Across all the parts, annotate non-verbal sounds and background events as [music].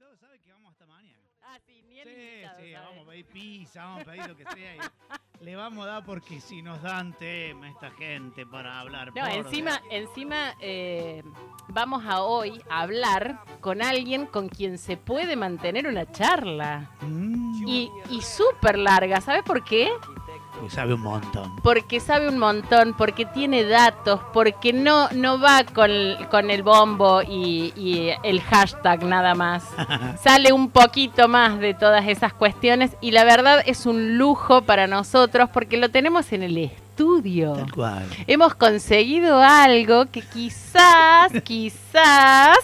invitados sabe que vamos hasta mañana. Ah, sí, ni el Sí, invitado sí, sabe. vamos a pedir pizza, vamos a pedir lo que sea. y [laughs] le vamos a dar porque si nos dan tema esta gente para hablar. No, encima, encima eh, vamos a hoy a hablar con alguien con quien se puede mantener una charla. Mm, Y, y súper larga, ¿sabes por qué? Que sabe un montón. Porque sabe un montón, porque tiene datos, porque no, no va con, con el bombo y, y el hashtag nada más. [laughs] Sale un poquito más de todas esas cuestiones y la verdad es un lujo para nosotros porque lo tenemos en el estudio. Tal cual. Hemos conseguido algo que quizás, quizás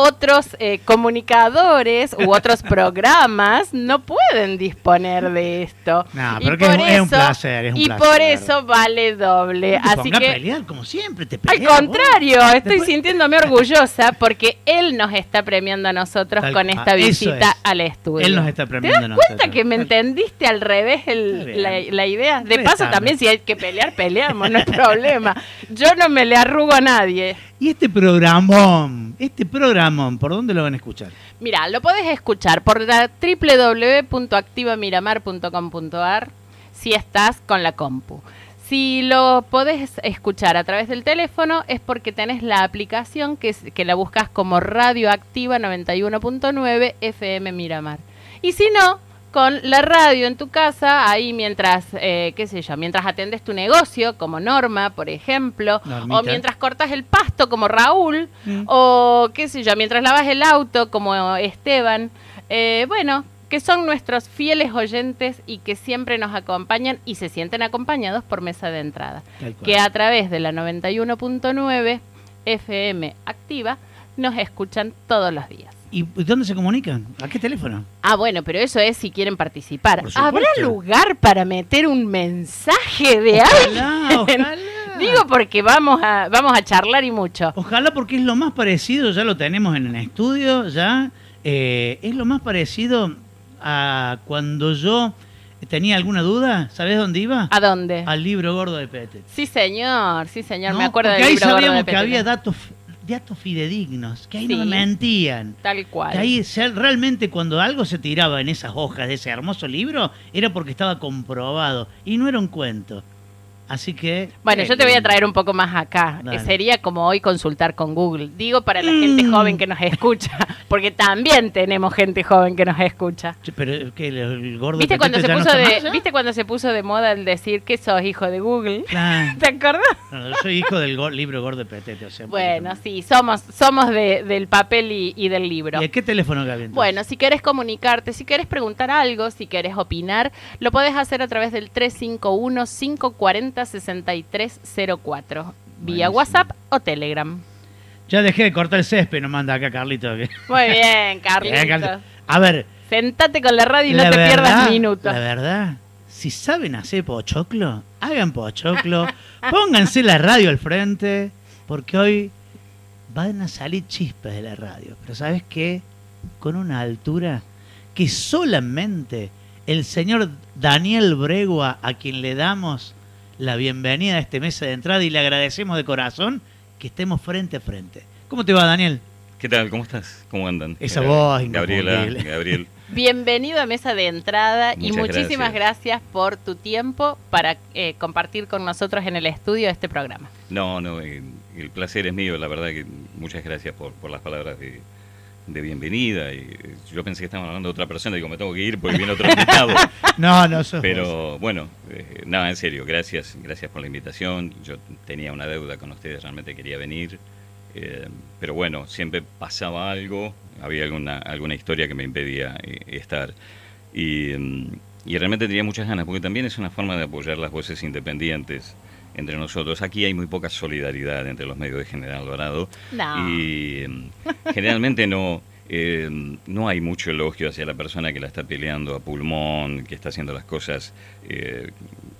otros eh, comunicadores u otros [laughs] programas no pueden disponer de esto. No, Y pero que por es, es un placer, es un y placer. por eso vale doble. No te Así pongas a que, pelear como siempre, te al peleas, contrario, vos. estoy Después- sintiéndome orgullosa porque él nos está premiando a nosotros Tal con esta eso visita es. al estudio. Él nos está ¿Te premiando das a cuenta nosotros. que me entendiste al revés el- la, la idea? De paso también si hay que pelear, peleamos, no hay problema. Yo no me le arrugo a nadie. Y este programón, este ¿por dónde lo van a escuchar? Mira, lo podés escuchar por la www.activamiramar.com.ar si estás con la compu. Si lo podés escuchar a través del teléfono es porque tenés la aplicación que, que la buscas como Radioactiva 91.9 FM Miramar. Y si no, con la radio en tu casa, ahí mientras, eh, qué sé yo, mientras atendes tu negocio, como Norma, por ejemplo, Normita. o mientras cortas el pasto, como Raúl, Mm. o qué sé yo, mientras lavas el auto, como Esteban. Eh, bueno, que son nuestros fieles oyentes y que siempre nos acompañan y se sienten acompañados por mesa de entrada. Que a través de la 91.9 FM activa nos escuchan todos los días. ¿Y dónde se comunican? ¿A qué teléfono? Ah, bueno, pero eso es si quieren participar. ¿Habrá lugar para meter un mensaje de alguien? Ojalá. [laughs] Digo porque vamos a, vamos a charlar y mucho. Ojalá porque es lo más parecido, ya lo tenemos en el estudio, ya eh, es lo más parecido a cuando yo tenía alguna duda, ¿sabes dónde iba? ¿A dónde? Al libro gordo de Pete. Sí, señor, sí, señor, No, me acuerdo del ahí libro gordo de sabíamos que había datos, datos fidedignos, que ahí no me mentían. Tal cual. Que ahí realmente cuando algo se tiraba en esas hojas de ese hermoso libro era porque estaba comprobado y no era un cuento. Así que... Bueno, eh, yo te voy a traer un poco más acá. Dale. que Sería como hoy consultar con Google. Digo para la gente Mm. joven que nos escucha, [laughs] porque también tenemos gente joven que nos escucha. Pero que el, el gordo ¿Viste cuando, se no puso de. ¿Viste cuando se puso de moda el decir que sos hijo de Google? Claro. [laughs] ¿Te acordás? No, yo soy hijo del go- libro gordo de Petete. O sea, Bueno, sí, somos, somos de- del papel y, y del libro. ¿Y a qué teléfono, Gaby? Bueno, si querés comunicarte, si querés preguntar algo, si querés opinar, lo podés hacer a través del 351-540-6304, vía Buenísimo. WhatsApp o Telegram. Ya dejé de cortar el césped, nos manda acá Carlito. Muy bien. [laughs] Carlito. A ver, Sentate con la radio y no te pierdas minutos. La verdad, si saben hacer pochoclo, hagan pochoclo, [laughs] pónganse la radio al frente, porque hoy van a salir chispas de la radio. Pero ¿sabes qué? Con una altura que solamente el señor Daniel Bregua, a quien le damos la bienvenida a este mesa de entrada y le agradecemos de corazón que estemos frente a frente. ¿Cómo te va, Daniel? ¿Qué tal? ¿Cómo estás? ¿Cómo andan? Esa voz Gabriela. Gabriel. [laughs] Bienvenido a Mesa de Entrada y Muchas muchísimas gracias. por tu tiempo para eh, compartir con nosotros en el estudio este programa. No, no, eh, el placer es mío, la verdad que muchas gracias por, por las palabras de, de bienvenida. Y eh, yo pensé que estaban hablando de otra persona, digo, me tengo que ir porque viene otro [laughs] invitado. No, no sos vos. Pero bueno, eh, nada, en serio, gracias, gracias por la invitación. Yo tenía una deuda con ustedes, realmente quería venir. eh, pero bueno, siempre pasaba algo, había alguna, alguna historia que me impedía eh, estar. Y, mm, y realmente tenía muchas ganas, porque también es una forma de apoyar las voces independientes entre nosotros. Aquí hay muy poca solidaridad entre los medios de General Dorado. No. Y mm, [laughs] generalmente no, eh, no hay mucho elogio hacia la persona que la está peleando a pulmón, que está haciendo las cosas eh,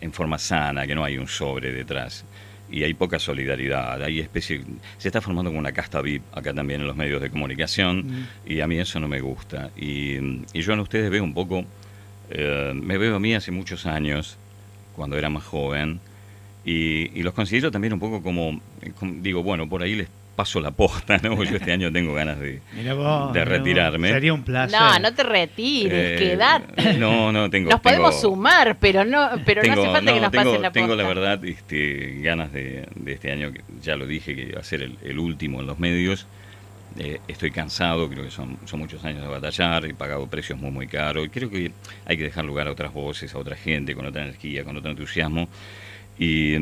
en forma sana, que no hay un sobre detrás. Y hay poca solidaridad, hay especie, se está formando como una casta VIP acá también en los medios de comunicación Mm. y a mí eso no me gusta. Y, mm, y yo en ustedes veo un poco, eh, me veo a mí hace muchos años, cuando era más joven, y, y los considero también un poco como, como- digo, bueno, por ahí les paso la posta, ¿no? Yo este año tengo ganas de, de retirarme. Sería un placer. No, no te retires, eh, quedate. No, no, tengo. Nos podemos sumar, pero no, pero no hace falta que nos tengo, pasen la posta. Tengo la verdad este, ganas de, de este año, que ya lo dije, que va a ser el, último en los medios. Eh, estoy cansado, creo que son, son muchos años de batallar, he pagado precios muy, muy caros. Y creo que hay que dejar lugar a otras voces, a otra gente, con otra energía, con otro entusiasmo. Y,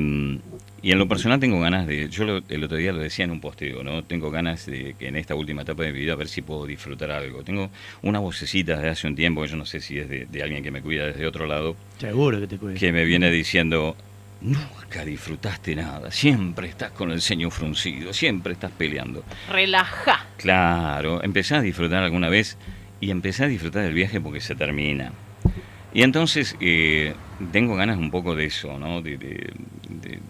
y, en lo personal tengo ganas de, yo el otro día lo decía en un posteo, ¿no? Tengo ganas de que en esta última etapa de mi vida a ver si puedo disfrutar algo. Tengo una vocecita desde hace un tiempo, que yo no sé si es de, alguien que me cuida desde otro lado. Seguro que te cuida. Que me viene diciendo, nunca disfrutaste nada, siempre estás con el ceño fruncido, siempre estás peleando. Relaja. Claro, empecé a disfrutar alguna vez y empecé a disfrutar del viaje porque se termina. Y entonces eh, tengo ganas un poco de eso, ¿no? De,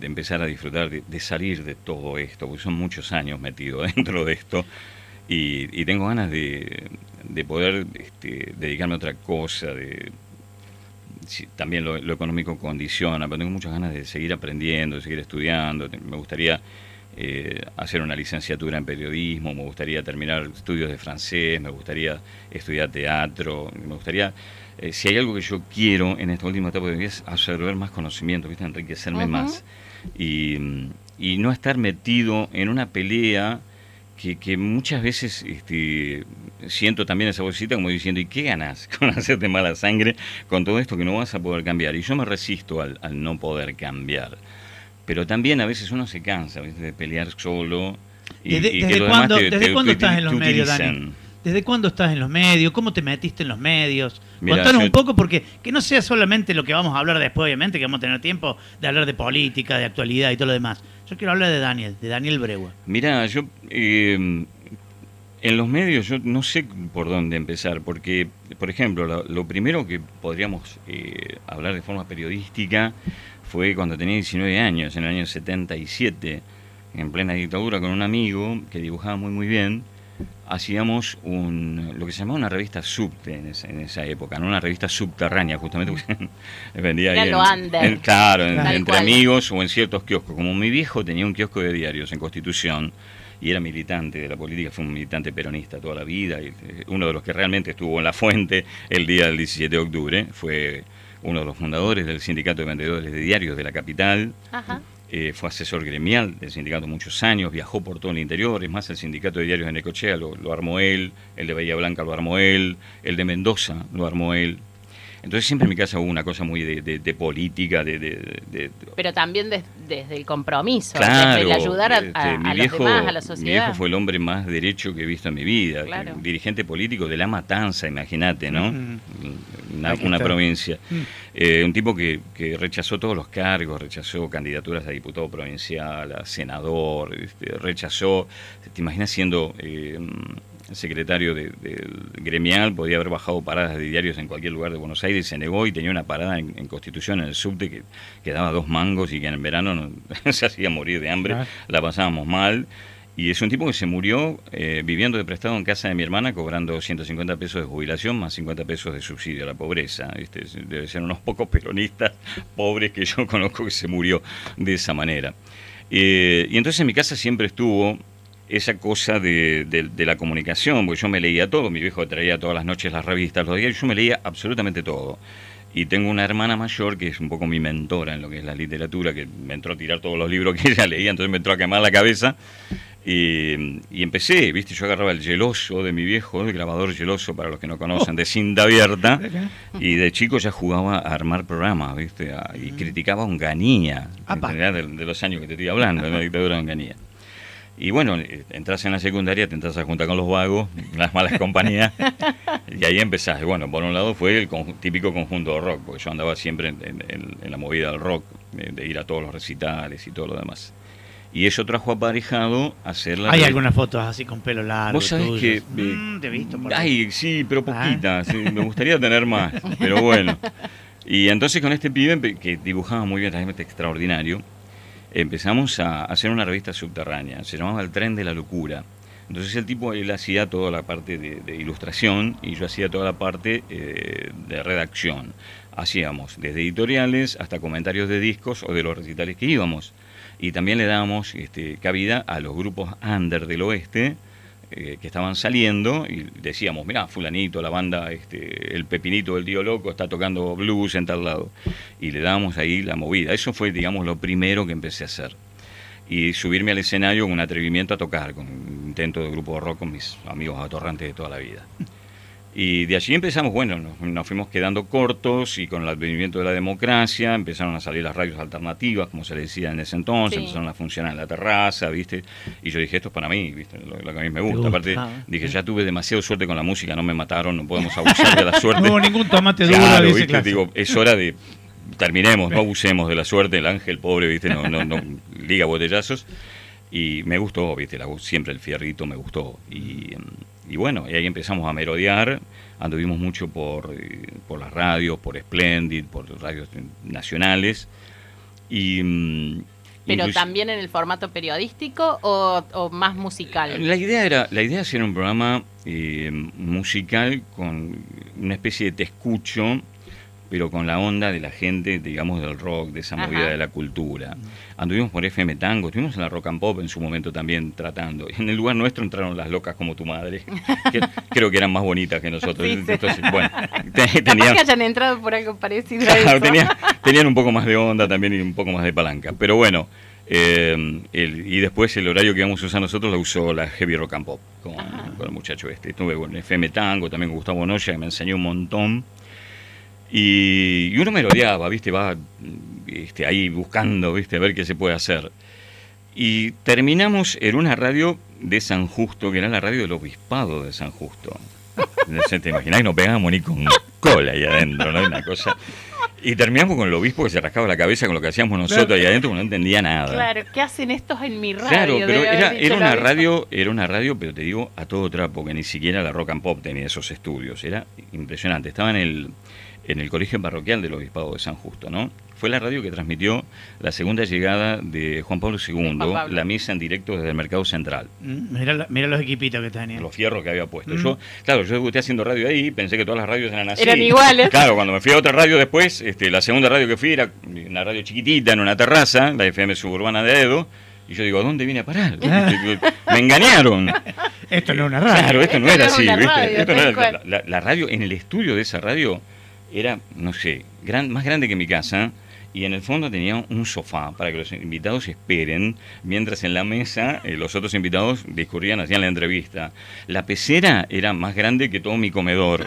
empezar a disfrutar, de, salir de todo esto, porque son muchos años metido [laughs] dentro de esto. Y, tengo ganas de, poder este, dedicarme a otra cosa, de también lo, económico condiciona, pero tengo muchas ganas de seguir aprendiendo, de seguir estudiando. Me gustaría eh, hacer una licenciatura en periodismo, me gustaría terminar estudios de francés, me gustaría estudiar teatro, me gustaría eh, si hay algo que yo quiero en esta última etapa de mi vida es absorber más conocimiento, ¿viste? enriquecerme más. Y, no estar metido en una pelea que, muchas veces este, siento también esa vocecita como diciendo, ¿y qué ganas [laughs] con hacerte mala sangre con todo esto que no vas a poder cambiar? Y yo me resisto al, no poder cambiar. Pero también a veces uno se cansa de pelear solo. Y, ¿Desde, cuándo, estás en los medios, Dani? ¿Desde cuándo estás en los medios? ¿Cómo te metiste en los medios? Contanos un poco, porque que no sea solamente lo que vamos a hablar después, obviamente, que vamos a tener tiempo de hablar de política, de actualidad y todo lo demás. Yo quiero hablar de Daniel, de Daniel Bregua. Mira, yo eh, en los medios yo no sé por dónde empezar, porque, por ejemplo, lo, primero que podríamos eh, hablar de forma periodística fue cuando tenía 19 años, en el año 77, en plena dictadura, con un amigo que dibujaba muy, muy bien hacíamos un, lo que se llamaba una revista subte en esa, época, ¿no? una revista subterránea, justamente, porque [laughs] vendía ahí en, claro, entre amigos o en ciertos kioscos. Como mi viejo tenía un kiosco de diarios en Constitución y era militante de la política, fue un militante peronista toda la vida, y eh, uno de los que realmente estuvo en la fuente el día del 17 de octubre, fue uno de los fundadores del Sindicato de Vendedores de Diarios de la capital. Ajá. Eh, fue asesor gremial del sindicato muchos años, viajó por todo el interior, es más, el sindicato de diarios de Necochea lo, lo armó él, el de Bahía Blanca lo armó él, el de Mendoza lo armó él, entonces siempre en mi casa hubo una cosa muy de, política, de, Pero también desde el compromiso, desde el ayudar a, este, los demás, a la sociedad. Mi viejo fue el hombre más derecho que he visto en mi vida. Dirigente político de La Matanza, imagínate, ¿no? Una, provincia. Mm. Eh, un tipo que, rechazó todos los cargos, rechazó candidaturas a diputado provincial, a senador, este, rechazó, te imaginas siendo... Eh, secretario de, gremial, podía haber bajado paradas de diarios en cualquier lugar de Buenos Aires, se negó y tenía una parada en, Constitución, en el subte, que, que, daba dos mangos y que en el verano [laughs] se hacía morir de hambre, ah. la pasábamos mal. Y es un tipo que se murió eh, viviendo de prestado en casa de mi hermana, cobrando 150 pesos de jubilación más 50 pesos de subsidio a la pobreza. Este, debe ser unos pocos peronistas pobres que yo [laughs] conozco que se murió de esa manera. Eh, y entonces en mi casa siempre estuvo esa cosa de, la comunicación, porque yo me leía todo, mi viejo traía todas las noches las revistas, los días, yo me leía absolutamente todo. Y tengo una hermana mayor que es un poco mi mentora en lo que es la literatura, que me entró a tirar todos los libros que ella leía, entonces me entró a quemar la cabeza. Y, empecé, viste, yo agarraba el geloso de mi viejo, el grabador geloso para los que no conocen, de cinta abierta, y de chico ya jugaba a armar programas, viste, y mm. criticaba a Onganía, en realidad de, de, los años que te estoy hablando, de la dictadura de Onganía. Y bueno, eh, entras en la secundaria, te entras a juntar con los vagos, [laughs] las malas compañías, y ahí empezás. Bueno, por un lado fue el típico conjunto de rock, porque yo andaba siempre en, la movida del rock, de, ir a todos los recitales y todo lo demás. Y eso trajo aparejado hacer la... ¿Hay algunas fotos así con pelo largo? Vos sabés que... Mm, te he visto por Ay, sí, pero ah. poquitas. me [laughs] gustaría tener más, pero bueno. [laughs] Y entonces con este pibe que dibujaba muy bien, realmente extraordinario, empezamos a hacer una revista subterránea, se llamaba El Tren de la Locura. Entonces el tipo, él hacía toda la parte de, ilustración y yo hacía toda la parte eh, de redacción. Hacíamos desde editoriales hasta comentarios de discos o de los recitales que íbamos. y también le dábamos este, cabida a los grupos under del oeste eh, que estaban saliendo y decíamos, mira, fulanito, la banda, este, el pepinito del tío loco está tocando blues en tal lado. Y le dábamos ahí la movida. Eso fue, digamos, lo primero que empecé a hacer. Y subirme al escenario con un atrevimiento a tocar, con un intento de grupo de rock con mis amigos atorrantes de toda la vida. Y de allí empezamos, bueno, nos, fuimos quedando cortos y con el advenimiento de la democracia empezaron a salir las radios alternativas, como se le decía en ese entonces, empezaron a funcionar en la terraza, ¿viste? Y yo dije, esto es para mí, ¿viste? Lo, que a mí me gusta. Aparte, dije, ya tuve demasiado suerte con la música, no me mataron, no podemos abusar de la [laughs] suerte. No, ningún tomate duro. Claro, ¿viste? Digo, es hora de terminemos, no abusemos de la suerte, el ángel pobre, ¿viste? No, no, no liga botellazos. Y me gustó, ¿viste? La, siempre el fierrito me gustó. Y y bueno, y ahí empezamos a merodear, anduvimos mucho por, eh, por las radios, por Splendid, por radios nacionales. Y, mm, ¿Pero también en el formato periodístico o, más musical? La idea era, la idea era hacer un programa eh, musical con una especie de te escucho pero con la onda de la gente, digamos, del rock, de esa movida de la cultura. Anduvimos por FM Tango, estuvimos en la Rock and Pop en su momento también tratando. En el lugar nuestro entraron las locas como tu madre, [laughs] que creo que eran más bonitas que nosotros. Entonces, bueno, [laughs] tenían, que hayan entrado por algo parecido Tenían, un poco más de onda también y un poco más de palanca. Pero bueno, eh, y después el horario que íbamos a usar nosotros lo usó la Heavy Rock and Pop con, el muchacho este. Estuve en FM Tango también con Gustavo Noya, que me enseñó un montón. Y, uno me rodeaba, ¿viste? Va este, ahí buscando, ¿viste? A ver qué se puede hacer. Y terminamos en una radio de San Justo, que era la radio del obispado de San Justo. ¿Te imaginas que no pegábamos ni con cola ahí adentro, ¿no? Una cosa. Y terminamos con el obispo que se rascaba la cabeza con lo que hacíamos nosotros ahí adentro, que no entendía nada. Claro, ¿qué hacen estos en mi radio? Claro, pero era, era una radio, era una radio, pero te digo, a todo trapo, que ni siquiera la Rock and Pop tenía esos estudios. Era impresionante. Estaba en el, en el Colegio Parroquial del Obispado de San Justo, ¿no? Fue la radio que transmitió la segunda llegada de Juan Pablo II, la misa en directo desde el Mercado Central. Mm, mira, los equipitos que tenía. Los fierros que había puesto. Mm. Yo, claro, yo estoy haciendo radio ahí, pensé que todas las radios eran así. Eran iguales. Claro, cuando me fui a otra radio después, este, la segunda radio que fui era una radio chiquitita en una terraza, la FM suburbana de Edo, y yo digo, ¿a dónde vine a parar? [laughs] Me engañaron. Esto no es una radio. Claro, esto no era así. la, radio, en el estudio de esa radio, era, no sé, gran, más grande que mi casa y en el fondo tenía un sofá para que los invitados esperen, mientras en la mesa eh, los otros invitados discurrían, hacían la entrevista. La pecera era más grande que todo mi comedor.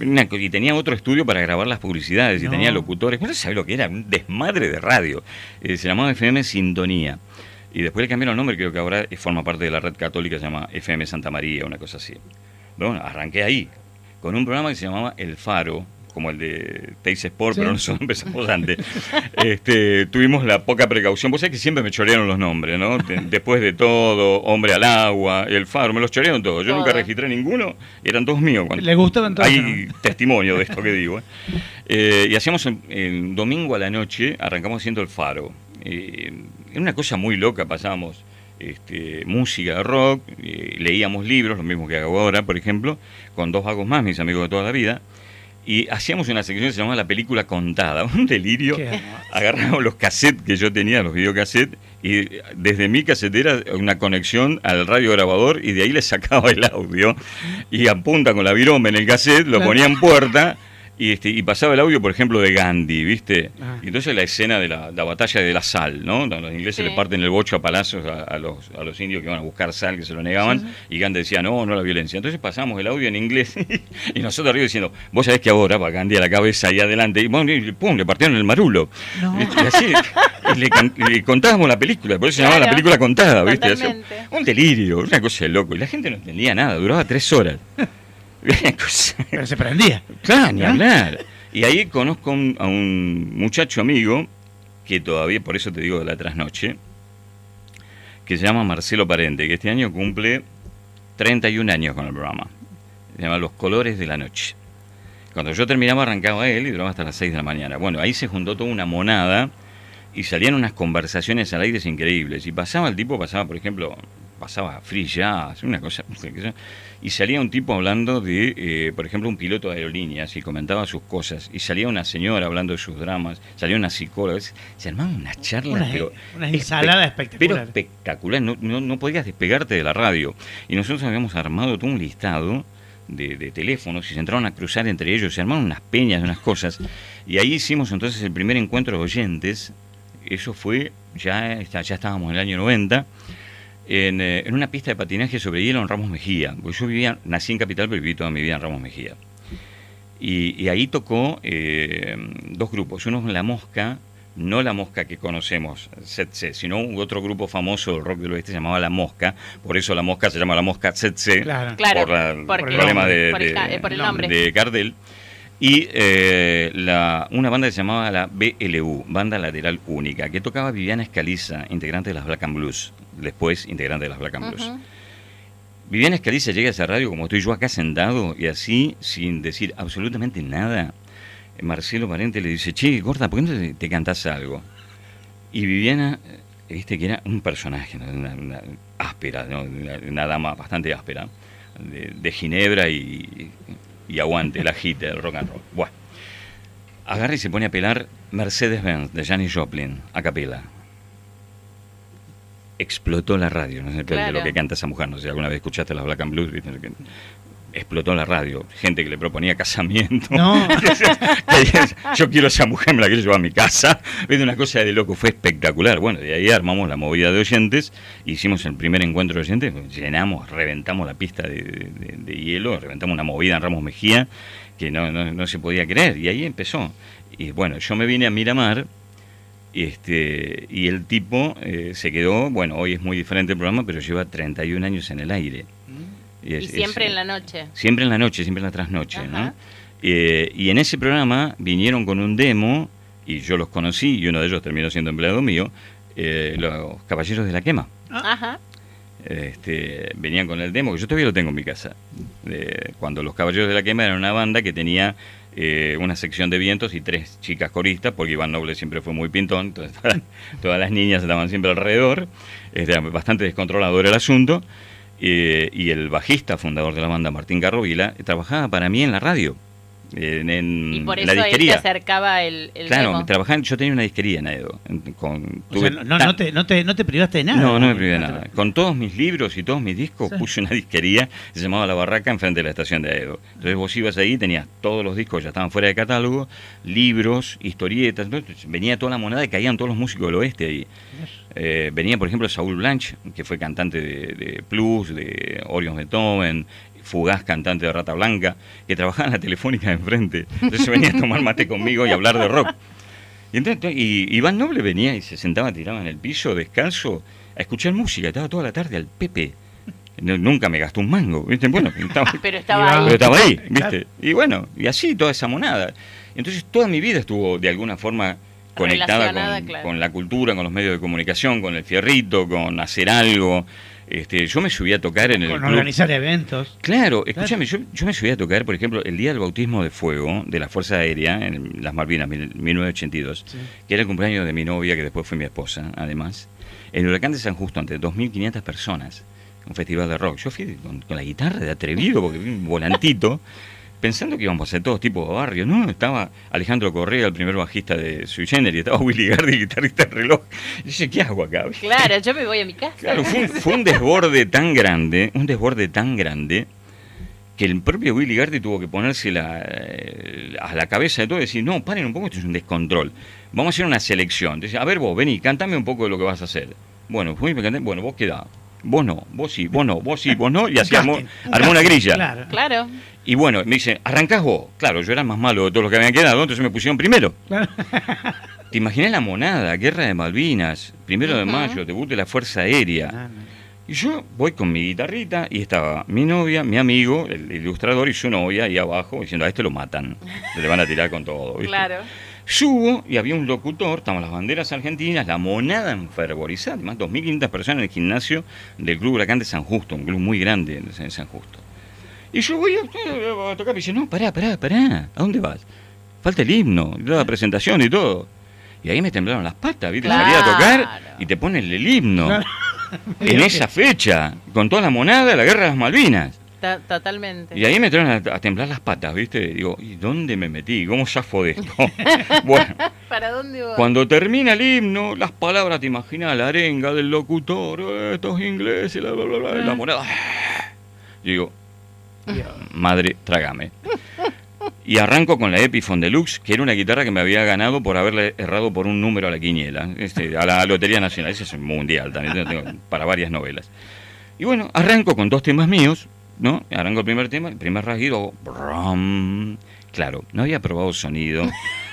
[laughs] y tenía otro estudio para grabar las publicidades y tenía locutores. ¿No sabes lo que era? Un desmadre de radio. Eh, se llamaba FM Sintonía. Y después le cambiaron el nombre, creo que ahora forma parte de la red católica, se llama FM Santa María, una cosa así. Bueno, arranqué ahí, con un programa que se llamaba El Faro, como el de Teis Sport, pero nosotros [laughs] empezamos antes. Este, tuvimos la poca precaución. Vos sabés que siempre me chorearon los nombres, ¿no? [laughs] Después de todo, Hombre al Agua, El Faro, me los chorearon todos. Yo nunca registré ninguno, eran todos míos. ¿Le gustaban todos? Hay [laughs] testimonio de esto que digo. ¿eh? Eh, y hacíamos el, domingo a la noche, arrancamos haciendo El Faro. Eh, era una cosa muy loca, pasábamos. Este, música, rock, leíamos libros, lo mismo que hago ahora, por ejemplo, con dos vagos más, mis amigos de toda la vida, y hacíamos una sección que se llamaba La película contada, [laughs] un delirio. Agarramos los cassettes que yo tenía, los videocassettes, y desde mi casetera una conexión al radio grabador y de ahí le sacaba el audio. Y apunta con la viroma en el cassette, lo ponía en puerta y, este, y pasaba el audio, por ejemplo, de Gandhi, ¿viste? Ah. Y entonces la escena de la, batalla de la sal, ¿no? Los ingleses le parten el bocho a palazos a, los, a los indios que iban a buscar sal, que se lo negaban, y Gandhi decía, no, no la violencia. Entonces pasamos el audio en inglés [laughs] y nosotros arriba diciendo, vos sabés que ahora va Gandhi a la cabeza ahí adelante, y, bueno, pum, le partieron el marulo. Y así le, contábamos la película, por eso se llamaba la película contada, ¿viste? un delirio, una cosa de loco. Y la gente no entendía nada, duraba tres horas. [laughs] Pero se prendía. Claro, ni hablar. Y ahí conozco a un muchacho amigo, que todavía, por eso te digo de la trasnoche, que se llama Marcelo Parente, que este año cumple 31 años con el programa. Se llama Los Colores de la Noche. Cuando yo terminaba arrancaba él y duraba hasta las 6 de la mañana. Bueno, ahí se juntó toda una monada y salían unas conversaciones al aire increíbles. Y pasaba el tipo, pasaba, por ejemplo, pasaba free jazz, una cosa, y salía un tipo hablando de, eh, por ejemplo, un piloto de aerolíneas y comentaba sus cosas, y salía una señora hablando de sus dramas, salía una psicóloga, se armaban unas charlas, Una, pero una ensalada Pero espectacular. espectacular, no, no, no podías despegarte de la radio. Y nosotros habíamos armado todo un listado de, de teléfonos y se entraron a cruzar entre ellos, se armaron unas peñas, unas cosas. Y ahí hicimos entonces el primer encuentro de oyentes. Eso fue, ya, ya estábamos en el año 90, en, eh, en una pista de patinaje sobre hielo en Ramos Mejía. Porque yo vivía, nací en Capital, pero viví toda mi vida en Ramos Mejía. Y, y ahí tocó eh, dos grupos. Uno es La Mosca, no la mosca que conocemos, Setse, sino un otro grupo famoso del rock del oeste se llamaba La Mosca. Por eso La Mosca se llama La Mosca Setse, Claro. Por la- el problema de, por el de- eh, por el nombre. de Gardel. Y eh, la, una banda que se llamaba la BLU, Banda Lateral Única, que tocaba Viviana Escaliza, integrante de las Black and Blues, después integrante de las Black and Blues. Ujú. Viviana Escaliza llega a esa radio como estoy yo acá sentado y así, sin decir absolutamente nada, Marcelo Parente le dice, che, gorda, ¿por qué no te, cantás algo? Y Viviana, eh, viste que era un personaje, una, una áspera, ¿no? una, una dama bastante áspera, de, de Ginebra y, y aguante, la gita del rock and roll. Bueno, agarra y se pone a pelar Mercedes-Benz de Janis Joplin, a capela. Explotó la radio, no sé de Claro. lo que canta esa mujer, no sé, alguna vez escuchaste las Black and Blues, explotó la radio, gente que le proponía casamiento. No. [laughs] Yo quiero a esa mujer, me la quiero llevar a mi casa. Viste, una cosa de loco, fue espectacular. Bueno, de ahí armamos la movida de oyentes, hicimos el primer encuentro de oyentes, llenamos, reventamos la pista de, de- de hielo, reventamos una movida en Ramos Mejía que no, no, no se podía creer. Y ahí empezó. Y bueno, yo me vine a Miramar. Este, y el tipo eh, se quedó, bueno, hoy es muy diferente el programa, pero lleva 31 años en el aire. Y es- siempre es- en la noche. Siempre en la noche, siempre en la trasnoche, Ajá. ¿no? Eh, y en ese programa vinieron con un demo, y yo los conocí, y uno de ellos terminó siendo empleado mío, eh, los Caballeros de la Quema. Ajá. Este, venían con el demo, que yo todavía lo tengo en mi casa. Eh, cuando los Caballeros de la Quema eran una banda que tenía eh, una sección de vientos y tres chicas coristas, porque Iván Noble siempre fue muy pintón, entonces [laughs] todas, las niñas estaban siempre alrededor, era bastante descontrolador el asunto. eh, y el bajista fundador de la banda, Martín Garrovila, trabajaba para mí en la radio, en, en Y por la eso él te disquería. acercaba el, el Claro, demo. trabajaba, yo tenía una disquería en Aedo. en- Con, O sea, tuve no, te, no, te, no te privaste de nada. no, no me privé de No te- nada. Con todos mis libros y todos mis discos Sí. puse una disquería que se llamaba La Barraca enfrente de la estación de Aedo. Entonces vos ibas ahí, tenías todos los discos, ya estaban fuera de catálogo, libros, historietas, entonces venía toda la moneda y caían todos los músicos del oeste ahí. Eh, venía, por ejemplo, Saúl Blanche, que fue cantante de, de Plus, de Orion Beethoven, Fugaz, cantante de Rata Blanca, que trabajaba en la telefónica de enfrente. Entonces venía a tomar mate conmigo y hablar de rock. Y, entonces, y Iván Noble venía y se sentaba tirado en el piso, descalzo, a escuchar música. Estaba toda la tarde al Pepe. No- nunca me gastó un mango, ¿viste? Bueno, estaba, Pero estaba ahí. pero estaba ahí, Claro. ¿viste? Y bueno, y así toda esa monada. Entonces toda mi vida estuvo de alguna forma conectada con, claro. con la cultura, con los medios de comunicación, con el fierrito, con hacer algo. Este, yo me subí a tocar en el Con club. organizar eventos. Claro, escúchame, yo, yo me subí a tocar, por ejemplo, el día del bautismo de fuego de la Fuerza Aérea en las Malvinas, mil- 1982, Sí. que era el cumpleaños de mi novia, que después fue mi esposa, además. El huracán de San Justo, ante 2.500 personas, un festival de rock. Yo fui con, con la guitarra de atrevido, porque vi un volantito, [laughs] pensando que íbamos a ser todos tipos de barrio. No, estaba Alejandro Correa, el primer bajista de Sui Generis, estaba Willy Gardi, guitarrista de reloj. Y dije, ¿qué hago acá? Claro, yo me voy a mi casa. Claro, fue, un- fue un [laughs] desborde tan grande, un desborde tan grande, que el propio Willy Gardi tuvo que ponerse la, eh, a la cabeza de todo y decir, no, paren un poco, esto es un descontrol. Vamos a hacer una selección. Entonces, a ver vos, vení, cantame un poco de lo que vas a hacer. Bueno, fui, me canté, bueno, vos quedá. Vos no, vos sí, vos no, vos sí, vos no, y así armó, una grilla. Claro. Claro. Y bueno, me dice, arrancás vos. Claro, yo era el más malo de todos los que habían quedado, entonces me pusieron primero. Claro. [laughs] ¿Te imaginas la monada, guerra de Malvinas, primero de mayo, debut de la Fuerza Aérea? Ah. Y yo voy con mi guitarrita y estaba mi novia, mi amigo, el ilustrador y su novia ahí abajo diciendo a este lo matan, le van a tirar con todo. ¿viste? Claro. Subo y había un locutor, estaban las banderas argentinas, la monada enfervorizada, más 2.500 personas en el gimnasio del Club Huracán de San Justo, un club muy grande en San Justo. Y yo voy a, a tocar y dice, no, pará, pará, pará, ¿a dónde vas? Falta el himno, la presentación y todo. Y ahí me temblaron las patas, ¿viste? Claro. Salí a tocar y te ponen el himno. Claro. [laughs] en esa fecha, con toda la monada de la guerra de las Malvinas. Ta- totalmente. Y ahí me traen a, a temblar las patas, ¿viste? Digo, ¿y dónde me metí? ¿Cómo zafo de esto? [laughs] bueno, ¿Para dónde voy? cuando termina el himno, las palabras, te imaginas, la arenga del locutor, "Eh, estos ingleses, la, bla, bla, bla", la moneda. Yo digo, madre, trágame. Y arranco con la Epiphone Deluxe, que era una guitarra que me había ganado por haberle errado por un número a la quiniela, este, a la Lotería Nacional. Ese es un mundial también, tengo para varias novelas. Y bueno, arranco con dos temas míos, ¿no? Arranco el primer tema, el primer rasguido, brum. Claro, no había probado sonido,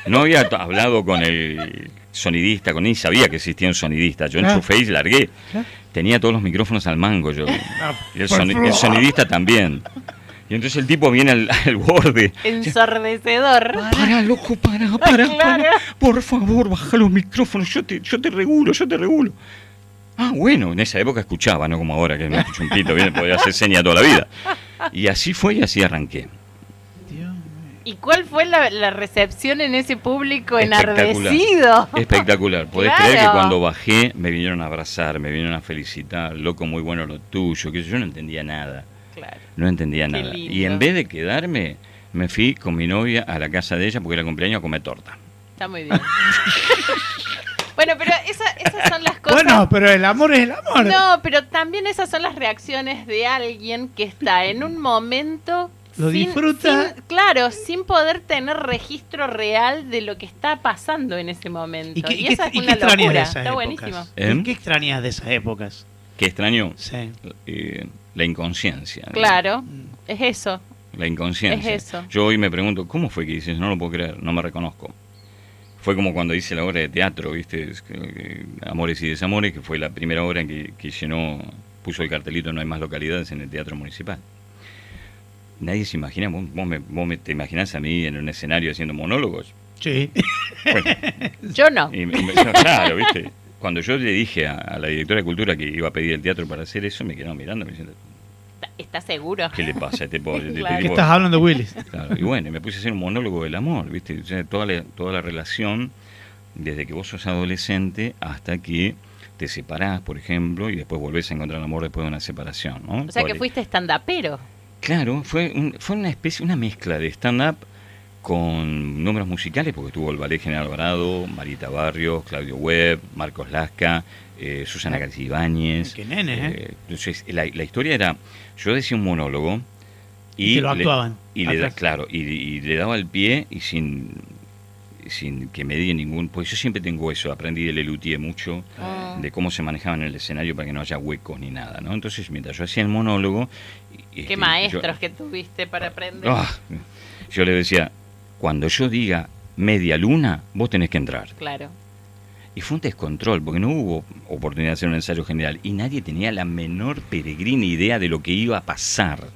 no había hablado con el sonidista, con ni sabía que existía un sonidista. Yo enchufé y largué. Tenía todos los micrófonos al mango yo. Y el, soni- sonidista también. Y entonces el tipo viene al, al borde. Ensordecedor. Para, loco, para, para, Claro. para. Por favor, baja los micrófonos, yo te, yo te regulo, yo te regulo. Ah, bueno, en esa época escuchaba, no como ahora que no escucho un pito, bien, podía hacer seña toda la vida. Y así fue y así arranqué. ¿Y cuál fue la, la recepción en ese público Espectacular. enardecido? Espectacular. Podés Claro. creer que cuando bajé me vinieron a abrazar, me vinieron a felicitar, loco, muy bueno lo tuyo, que yo no entendía nada. Claro. No entendía Qué nada. lindo. Y en vez de quedarme, me fui con mi novia a la casa de ella porque era cumpleaños a comer torta. Está muy bien. [laughs] bueno, pero esa- esas son las cosas. Bueno, pero el amor es el amor. No, pero también esas son las reacciones de alguien que está en un momento. Lo disfruta. sin- claro, sin poder tener registro real de lo que está pasando en ese momento. ¿Y qué, y esa qué- es y una qué extrañas de locura. esas Está épocas? buenísimo. ¿Eh? ¿Y ¿Qué extrañas de esas épocas? Qué extraño Sí. eh, la inconsciencia. ¿no? Claro, es eso. La inconsciencia. Es eso. Yo hoy me pregunto, ¿cómo fue que dices? No lo puedo creer, no me reconozco. Fue como cuando hice la obra de teatro, ¿viste? Eh, Amores y Desamores, que fue la primera obra en que, que llenó, puso el cartelito No hay más localidades en el Teatro Municipal. Nadie se imagina, vos, vos me, vos me- te imaginás a mí en un escenario haciendo monólogos. Sí. Bueno, [laughs] Yo no. y me- me- claro, ¿viste? Cuando yo le dije a, a la directora de Cultura que iba a pedir el teatro para hacer eso, me quedó mirando, me diciendo, ¿Estás seguro? ¿qué le pasa a este pobre? [laughs] este Claro. ¿Qué estás hablando, Willis? Claro, y bueno, me puse a hacer un monólogo del amor, ¿viste? O sea, toda, la, toda la relación, desde que vos sos adolescente hasta que te separás, por ejemplo, y después volvés a encontrar el amor después de una separación, ¿no? O sea que fuiste stand-upero. Claro, fue, un- fue una especie, una mezcla de stand-up con números musicales, porque estuvo el Ballet General Alvarado, Marita Barrios, Claudio Webb, Marcos Lasca, eh, Susana García Ibáñez. Qué nenes, ¿eh? Eh, entonces, la, la historia era, yo decía un monólogo y, Y lo le- actuaban y le da, atrás. claro, y, y le daba el pie y sin sin que me diga ningún, pues yo siempre tengo eso, aprendí de Lelutier mucho, Ah. de cómo se manejaba en el escenario para que no haya huecos ni nada, ¿no? Entonces, mientras yo hacía el monólogo, y- este, Qué yo- maestros que tuviste para aprender. Ah, yo le decía, cuando yo diga media luna, vos tenés que entrar. Claro. Y fue un descontrol, porque no hubo oportunidad de hacer un ensayo general y nadie tenía la menor peregrina idea de lo que iba a pasar.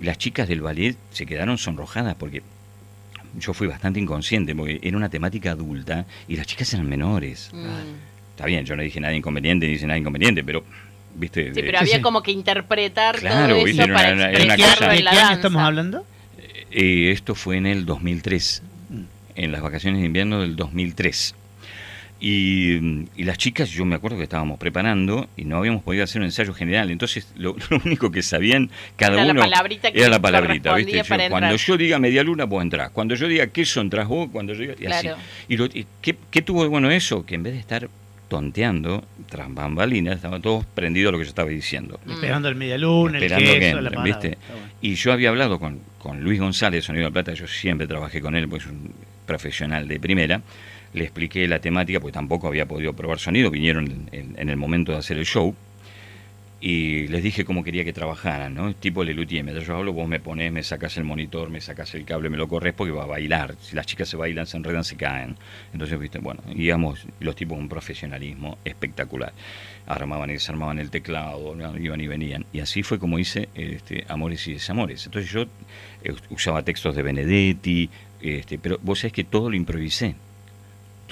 Las chicas del ballet se quedaron sonrojadas porque yo fui bastante inconsciente, porque era una temática adulta y las chicas eran menores. Mm. Está bien, yo no dije nada inconveniente, ni hice nada inconveniente, pero, viste, Sí, de- pero Sí, había sí. como que interpretar Claro, todo viste, eso era para una- cosa- ¿De en la qué año danza. estamos hablando? Eh, esto fue en el 2003, en las vacaciones de invierno del 2003. Y, y las chicas, yo me acuerdo que estábamos preparando y no habíamos podido hacer un ensayo general. Entonces, lo, [laughs] lo único que sabían cada Era la uno palabrita que era la palabrita. ¿viste? Yo, cuando entrar. yo diga media luna, vos entrás. Cuando yo diga queso, entrás vos. Cuando yo diga. Y, así. Claro. y, lo- y ¿qué, qué tuvo de bueno eso? Que en vez de estar tonteando, tras bambalinas, estaban todos prendidos a lo que yo estaba diciendo. Mm. Esperando el media luna, el Esperando que queso, la entren, palabra. ¿viste? Bueno. Y yo había hablado con, con Luis González, Sonido de Plata, yo siempre trabajé con él, pues es un profesional de primera. Le expliqué la temática, porque tampoco había podido probar sonido, vinieron en, el momento de hacer el show. Y les dije cómo quería que trabajaran, ¿no? Tipo Lelutier, mientras yo hablo, vos me pones, me sacas el monitor, me sacas el cable, me lo corres porque va a bailar. Si las chicas se bailan, se enredan, se caen. Entonces, viste, bueno, íbamos los tipos con profesionalismo espectacular. Armaban y desarmaban el teclado, iban y venían. Y así fue como hice este, Amores y Desamores. Entonces yo eh, usaba textos de Benedetti, este, pero vos sabés que todo lo improvisé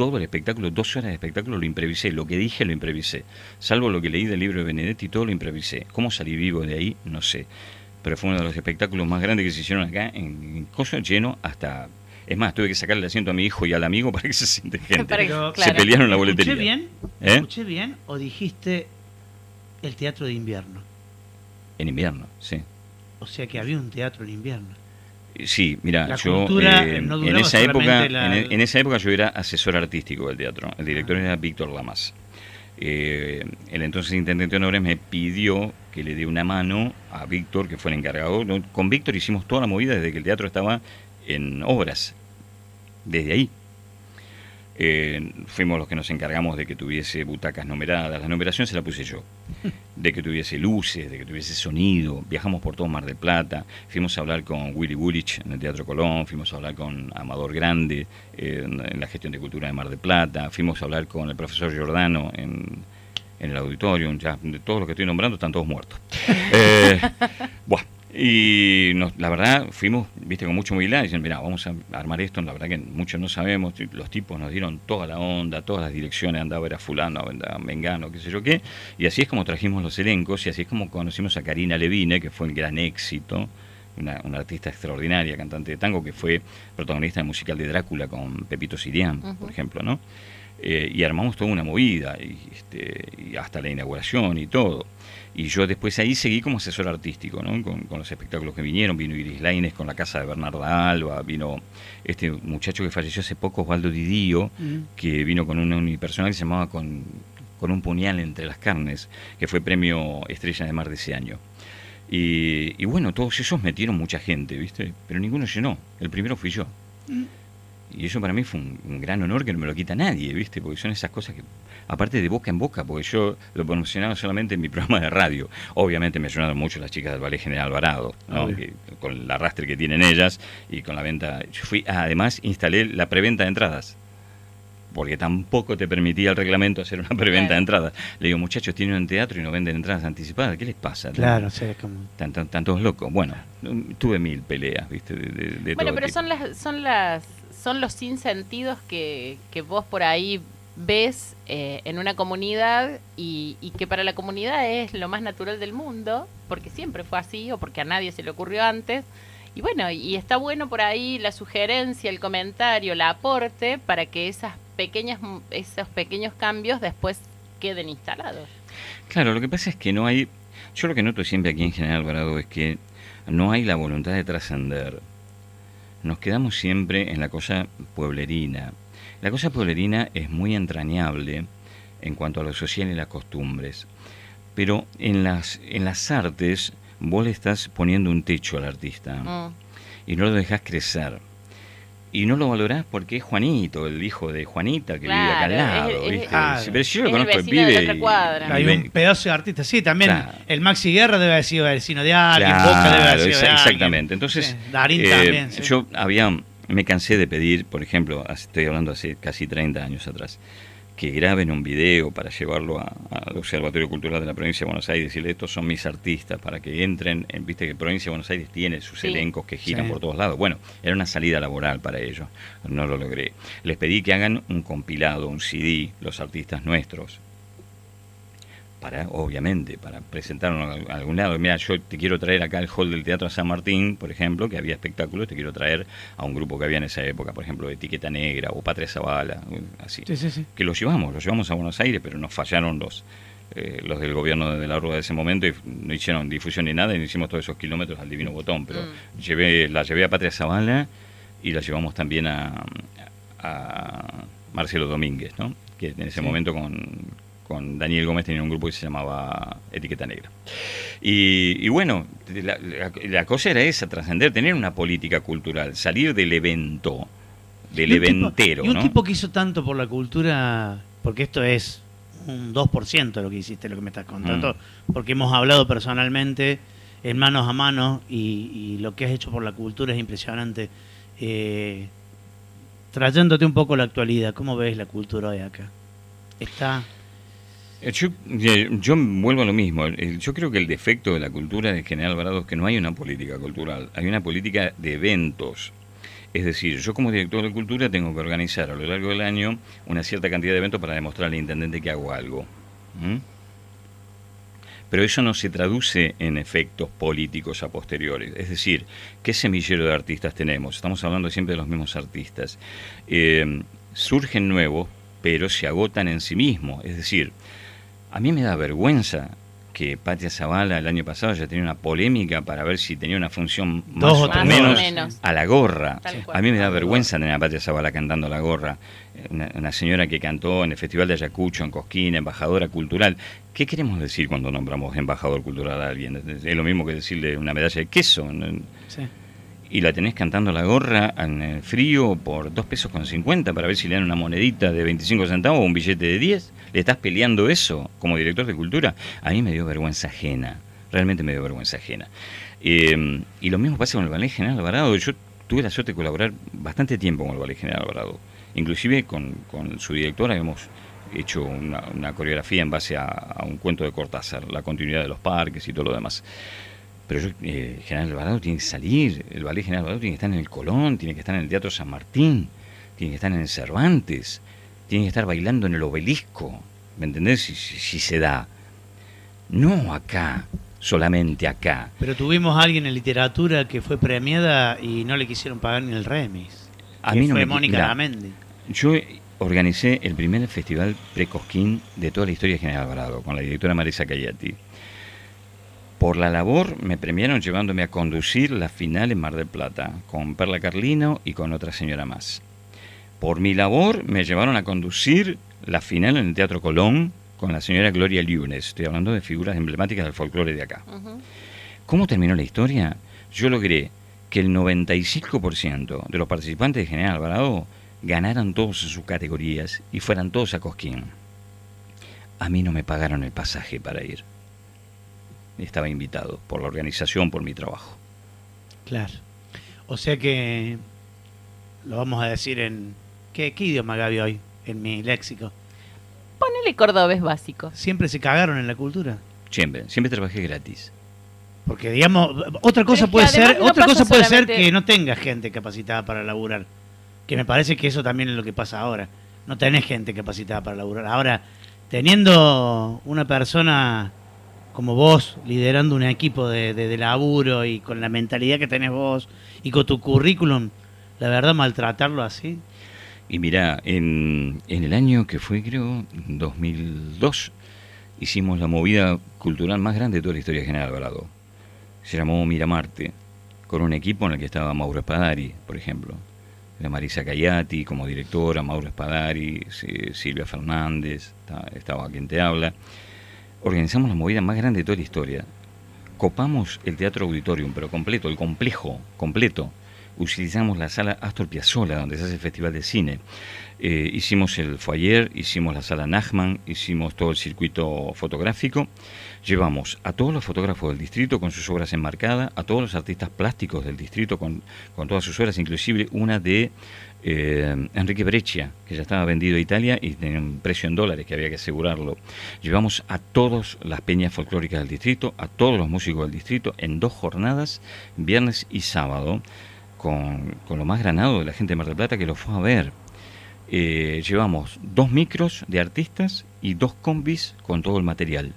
todo el espectáculo, dos horas de espectáculo lo improvisé, lo que dije lo improvisé, salvo lo que leí del libro de Benedetti, todo lo improvisé. ¿Cómo salí vivo de ahí? No sé. Pero fue uno de los espectáculos más grandes que se hicieron acá, en, en cosas lleno hasta... Es más, tuve que sacarle el asiento a mi hijo y al amigo [laughs] para que se siente [laughs] gente. Pero- Se claro. pelearon la ¿Escuché boletería. bien? ¿Eh? ¿Escuché bien? ¿O dijiste el teatro de invierno. En invierno, sí. O sea que había un teatro en invierno. Sí, mira, La yo eh, no en esa época, la- en, en esa época yo era asesor artístico del teatro. El director era Víctor Lamas. Eh, el entonces intendente Honores me pidió que le dé una mano a Víctor, que fue el encargado. Con Víctor hicimos toda la movida desde que el teatro estaba en obras. Desde ahí. Eh, fuimos los que nos encargamos de que tuviese butacas numeradas. La numeración se la puse yo. [laughs] De que tuviese luces, de que tuviese sonido. Viajamos por todo Mar del Plata. Fuimos a hablar con Willy Woolrich en el Teatro Colón. Fuimos a hablar con Amador Grande eh, en, la gestión de cultura de Mar del Plata. Fuimos a hablar con el profesor Giordano en, en el auditorium. Ya, de todos los que estoy nombrando están todos muertos. [laughs] Eh, buah. Y nos- la verdad, fuimos, viste, con mucha humildad, diciendo, mira, vamos a armar esto, la verdad que muchos no sabemos, los tipos nos dieron toda la onda, todas las direcciones, andaba era fulano, andaba mengano, qué sé yo qué, y así es como trajimos los elencos, y así es como conocimos a Karina Levine, que fue el gran éxito, una, una artista extraordinaria, cantante de tango, que fue protagonista del musical de Drácula con Pepito Sirián, por ejemplo, ¿no? Eh, y armamos toda una movida, y, este, y hasta la inauguración y todo. Y yo después ahí seguí como asesor artístico, ¿no? Con, con los espectáculos que vinieron. Vino Iris Laines con la casa de Bernarda Alba, vino este muchacho que falleció hace poco, Osvaldo Didío, que vino con un unipersonal que se llamaba con, con un puñal entre las carnes, que fue premio Estrella de Mar de ese año. Y, y bueno, todos esos metieron mucha gente, ¿viste? Pero ninguno llenó. El primero fui yo. Y eso para mí fue un, un gran honor que no me lo quita nadie, ¿viste? Porque son esas cosas que, aparte de boca en boca, porque yo lo promocionaba solamente en mi [laughs] programa de radio. Obviamente me ayudaron mucho las chicas del Ballet General Alvarado, ¿no? Que- con el arrastre que tienen ellas y con la venta. Yo fui, ah, además instalé la preventa de entradas. Porque tampoco te permitía el reglamento hacer una [laughs] preventa Claro. de entradas. Le digo, muchachos, tienen un teatro y no venden entradas anticipadas. ¿Qué les pasa? Claro, o sea, como... Tan, tan- tan todos locos. Bueno, tuve mil peleas, ¿viste? De, de- de Bueno, todo pero tipo. son las, son las, son los sinsentidos que, que vos por ahí ves eh, en una comunidad y, y que para la comunidad es lo más natural del mundo, porque siempre fue así o porque a nadie se le ocurrió antes. Y bueno, y está bueno por ahí la sugerencia, el comentario, el aporte para que esas pequeñas, esos pequeños cambios después queden instalados. Claro, lo que pasa es que no hay. Yo lo que noto siempre aquí en General Alvarado es que no hay la voluntad de trascender. Nos quedamos siempre en la cosa pueblerina. La cosa pueblerina es muy entrañable en cuanto a lo social y las costumbres. Pero en las, en las artes vos le estás poniendo un techo al artista Mm. y no lo dejas crecer. Y no lo valorás porque es Juanito, el hijo de Juanita, que vive acá al lado. es- ¿viste? Claro. Pero si yo lo Es el conozco, de vive la otra y- cuadra. y Hay un pedazo de artista, sí, también Claro. el Maxi Guerra debe haber sido vecino de alguien, Claro, Boca debe haber sido exa- de alguien. exactamente. Entonces, Sí, Darín eh, también. sí. yo había, me cansé de pedir, por ejemplo, estoy hablando hace casi 30 años atrás, que graben un video para llevarlo a- al Observatorio Cultural de la Provincia de Buenos Aires y decirle, estos son mis artistas, para que entren, en, viste que Provincia de Buenos Aires tiene sus Sí. elencos que giran Sí. por todos lados. Bueno, era una salida laboral para ellos, no lo logré. Les pedí que hagan un compilado, un CD, los artistas nuestros, para, obviamente, para presentarlo a algún lado. Mira, yo te quiero traer acá al hall del Teatro San Martín, por ejemplo, que había espectáculos, te quiero traer a un grupo que había en esa época, por ejemplo, Etiqueta Negra o Patria Zavala, así. Sí, sí, sí. Que los llevamos, los llevamos a Buenos Aires, pero nos fallaron los eh, los del gobierno de la Rúa de ese momento y no hicieron difusión ni nada y no hicimos todos esos kilómetros al Divino Botón, pero Mm. llevé la llevé a Patria Zavala y la llevamos también a, a Marcelo Domínguez, ¿no? que en ese Sí. momento con, con Daniel Gómez tenía un grupo que se llamaba Etiqueta Negra. Y, y bueno, la, la- la cosa era esa, trascender, tener una política cultural, salir del evento, del Y tipo- eventero. y un ¿no? tipo que hizo tanto por la cultura, porque esto es un 2% de lo que hiciste, lo que me estás contando, Mm. porque hemos hablado personalmente en manos a manos y, y lo que has hecho por la cultura es impresionante. Eh, trayéndote un poco la actualidad, ¿cómo ves la cultura hoy acá? Está... Eh, Yo, eh, yo vuelvo a lo mismo. Eh, Yo creo que el defecto de la cultura de General Alvarado es que no hay una política cultural, hay una política de eventos. Es decir, yo como director de cultura tengo que organizar a lo largo del año una cierta cantidad de eventos para demostrar al intendente que hago algo. Pero eso no se traduce en efectos políticos a posteriores. Es decir, ¿qué semillero de artistas tenemos? Estamos hablando siempre de los mismos artistas. Surgen nuevos, pero se agotan en sí mismos. Es decir, a mí me da vergüenza que Patria Zavala el año pasado ya tenía una polémica para ver si tenía una función más Dos o menos, menos. a la gorra. A mí me da vergüenza tener a Patria Zavala cantando la gorra. Una, una señora que cantó en el Festival de Ayacucho, en Cosquín, embajadora cultural. ¿Qué queremos decir cuando nombramos embajador cultural a alguien? Es lo mismo que decirle una medalla de queso. ¿no? Sí. Y la tenés cantando la gorra en el frío por dos pesos con 50 para ver si le dan una monedita de 25 centavos o un billete de 10. ¿Le estás peleando eso como director de cultura? A mí me dio vergüenza ajena, realmente me dio vergüenza ajena. Eh, y lo mismo pasa con el Ballet General Alvarado. Yo tuve la suerte de colaborar bastante tiempo con el Ballet General Alvarado. Inclusive con, su directora hemos hecho una, coreografía en base a un cuento de Cortázar, la continuidad de los parques y todo lo demás. Pero yo, eh, General Alvarado tiene que salir, el Ballet General Alvarado tiene que estar en el Colón, tiene que estar en el Teatro San Martín, tiene que estar en el Cervantes, tiene que estar bailando en el obelisco, ¿me entendés? Si, si- si se da. No acá, solamente acá. Pero tuvimos a alguien en literatura que fue premiada y no le quisieron pagar ni el remis. A mí no fue me- Mónica mirá, Lamendi. Yo organicé el primer festival pre-Cosquín de toda la historia de General Alvarado, con la directora Marisa Cayati. Por la labor me premiaron llevándome a conducir la final en Mar del Plata, con Perla Carlino y con otra señora más. Por mi labor me llevaron a conducir la final en el Teatro Colón con la señora Gloria Lunes. Estoy hablando de figuras emblemáticas del folclore de acá. ¿Cómo terminó la historia? Yo logré que el 95% de los participantes de General Alvarado ganaran todos en sus categorías y fueran todos a Cosquín. A mí no me pagaron el pasaje para ir. Estaba invitado por la organización, por mi trabajo. Claro. O sea que lo vamos a decir en... ¿Qué, qué idioma Gaby hoy? En mi léxico. Ponele cordobés básico. Siempre se cagaron en la cultura. Siempre, siempre trabajé gratis. Porque digamos, otra cosa puede ser, no otra cosa puede ser que no tengas gente capacitada para laburar. Que me parece que eso también es lo que pasa ahora. No tenés gente capacitada para laburar. Ahora, teniendo una persona como vos liderando un equipo de, de- de laburo y con la mentalidad que tenés vos y con tu currículum, la verdad maltratarlo así. Y mira, en, en el año que fue, creo, 2002, hicimos la movida cultural más grande de toda la historia de General Alvarado. Se llamó Miramarte, con un equipo en el que estaba Mauro Espadari, por ejemplo. Era Marisa Cayati como directora, Mauro Espadari, Si- Silvia Fernández, ta- estaba quien te habla. Organizamos la movida más grande de toda la historia. Copamos el Teatro Auditorium, pero completo, el complejo, completo. Utilizamos la sala Astor Piazzolla, donde se hace el Festival de Cine. Eh, hicimos el foyer, hicimos la sala Nachman, hicimos todo el circuito fotográfico. Llevamos a todos los fotógrafos del distrito con sus obras enmarcadas, a todos los artistas plásticos del distrito con, con todas sus obras, inclusive una de eh, Enrique Breccia, que ya estaba vendido a Italia y tenía un precio en dólares que había que asegurarlo. Llevamos a todas las peñas folclóricas del distrito, a todos los músicos del distrito, en dos jornadas, viernes y sábado, con, con lo más granado de la gente de Mar del Plata que lo fue a ver. Eh, llevamos dos micros de artistas y dos combis con todo el material,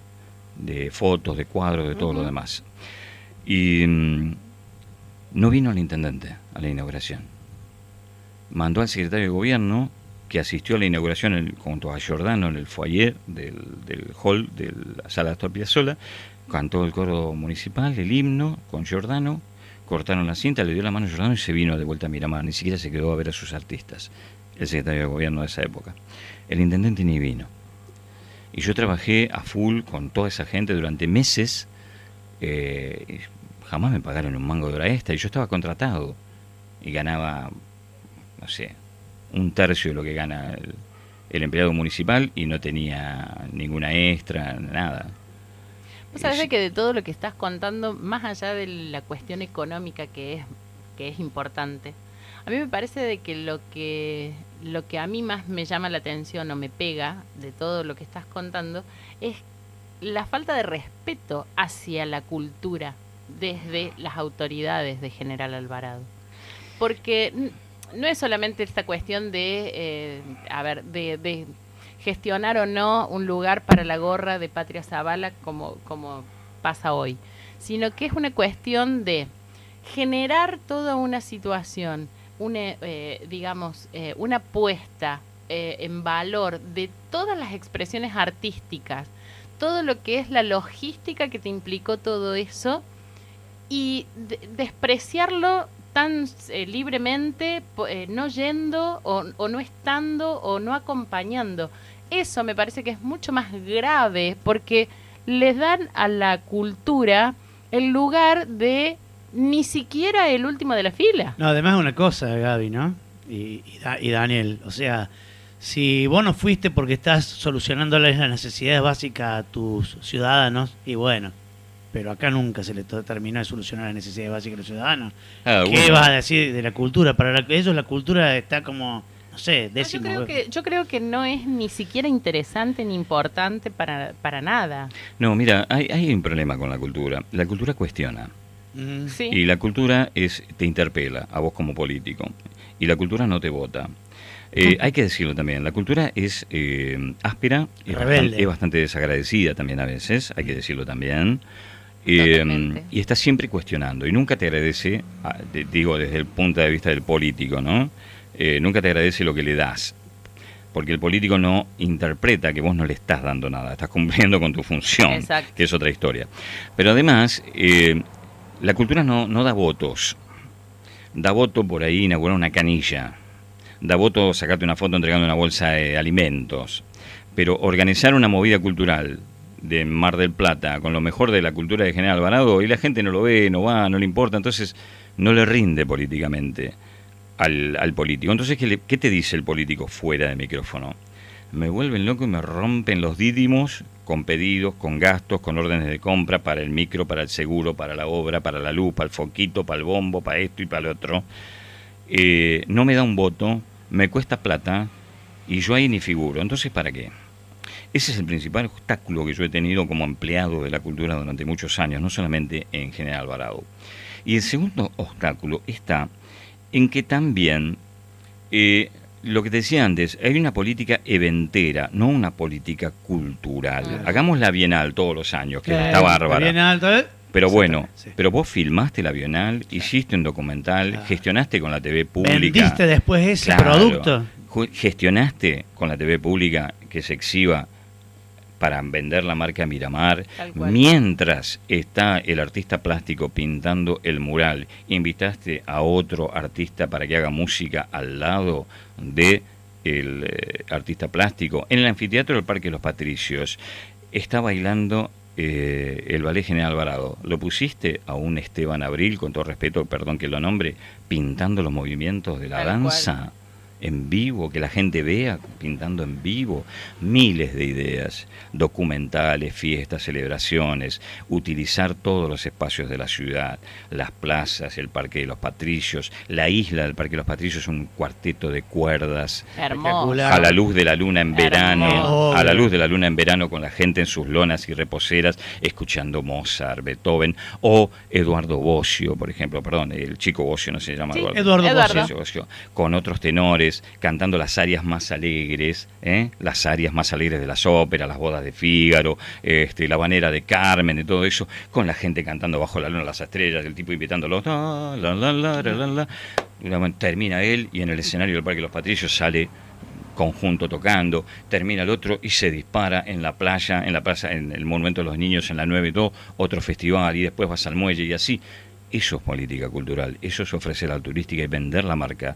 de fotos, de cuadros, de todo lo demás. Y mm, no vino el intendente a la inauguración. Mandó al secretario de gobierno que asistió a la inauguración en- junto a Giordano en el foyer del, del hall de la sala Astor Piazzolla, cantó el coro municipal, el himno con Giordano, cortaron la cinta, le dio la mano a Giordano y se vino de vuelta a Miramar, ni siquiera se quedó a ver a sus artistas, el secretario de gobierno de esa época. El intendente ni vino. Y yo trabajé a full con toda esa gente durante meses, eh, jamás me pagaron un mango de hora extra, y yo estaba contratado, y ganaba, no sé, un tercio de lo que gana el, el empleado municipal, y no tenía ninguna extra, nada. Vos sabés de que de todo lo que estás contando, más allá de la cuestión económica que es, que es importante, a mí me parece de que lo que lo que a mí más me llama la atención o me pega de todo lo que estás contando es la falta de respeto hacia la cultura desde las autoridades de General Alvarado. Porque no es solamente esta cuestión de, eh, a ver, de, de gestionar o no un lugar para la gorra de Patria Zavala como, como pasa hoy, sino que es una cuestión de generar toda una situación, una, eh, digamos, eh, una puesta eh, en valor de todas las expresiones artísticas, todo lo que es la logística que te implicó todo eso y de- despreciarlo tan eh, libremente, eh, no yendo o, no estando o no acompañando. Eso me parece que es mucho más grave porque les dan a la cultura el lugar de ni siquiera el último de la fila. No, además una cosa, Gaby, ¿no? Y, y Daniel, o sea, si vos no fuiste porque estás solucionándoles las necesidades básicas a tus ciudadanos, y bueno, pero acá nunca se le terminó de solucionar las necesidades básicas de los ciudadanos. Ah, ¿Qué bueno. vas a decir de la cultura? Para la- ellos la cultura está como, no sé, No, yo, décimo. creo que, yo creo que no es ni siquiera interesante ni importante para, para nada. No, mira, hay, hay un problema con la cultura. La cultura cuestiona. Mm. Sí. Y la cultura es te interpela a vos como político. Y la cultura no te vota. Eh, hay que decirlo también, la cultura es eh, áspera, es Rebelde. bastante, es bastante desagradecida también a veces, hay que decirlo también. Eh, y está siempre cuestionando y nunca te agradece, ah, digo desde el punto de vista del político, ¿no? Eh, nunca te agradece lo que le das, porque el político no interpreta que vos no le estás dando nada, estás cumpliendo con tu función, Exacto. que es otra historia. Pero además, eh, la cultura no, no da votos, da voto por ahí inaugurar una canilla, da voto sacarte una foto entregando una bolsa de alimentos, pero organizar una movida cultural de Mar del Plata con lo mejor de la cultura de General Alvarado y la gente no lo ve, no va, no le importa, entonces no le rinde políticamente al, al político. Entonces, ¿qué, le- ¿qué te dice el político fuera de micrófono? Me vuelven loco y me rompen los dídimos con pedidos, con gastos, con órdenes de compra para el micro, para el seguro, para la obra, para la luz, para el foquito, para el bombo, para esto y para lo otro. Eh, no me da un voto, me cuesta plata y yo ahí ni figuro. Entonces, ¿para qué? Ese es el principal obstáculo que yo he tenido como empleado de la cultura durante muchos años, no solamente en General Alvarado. Y el segundo obstáculo está en que también, eh, lo que te decía antes, hay una política eventera, no una política cultural. Claro. Hagamos la Bienal todos los años, que Claro, está bárbara. bien alto, ¿eh? Pero bueno, sí. pero vos filmaste la Bienal, hiciste un documental, Claro. gestionaste con la TV pública. Vendiste después ese Claro. producto. Gestionaste con la TV pública que se exhiba para vender la marca Miramar, mientras está el artista plástico pintando el mural, invitaste a otro artista para que haga música al lado de el eh, artista plástico en el anfiteatro del Parque de los Patricios. Está bailando eh, el Ballet General Alvarado. Lo pusiste a un Esteban Abril, con todo respeto, perdón que lo nombre, pintando los movimientos de la Tal danza en vivo, que la gente vea pintando en vivo, miles de ideas, documentales, fiestas, celebraciones, utilizar todos los espacios de la ciudad, las plazas, el Parque de los Patricios, la isla del Parque de los Patricios, un cuarteto de cuerdas, Hermoso. A la luz de la luna en verano, Hermoso. a la luz de la luna en verano con la gente en sus lonas y reposeras escuchando Mozart, Beethoven o Eduardo Bocio, por ejemplo, perdón, el chico Bocio no se llama Sí, Eduardo. Eduardo con otros tenores, cantando las arias más alegres, ¿eh? las arias más alegres de las óperas, las bodas de Fígaro, este, la banera de Carmen, de todo eso, con la gente cantando bajo la luna las estrellas, el tipo invitándolo, la, la, termina él y en el escenario del Parque de los Patricios sale conjunto tocando, termina el otro y se dispara en la playa, en la plaza, en el Monumento de los Niños, en la 9-2, otro festival y después vas al muelle y así. Eso es política cultural, eso es ofrecer la turística y vender la marca,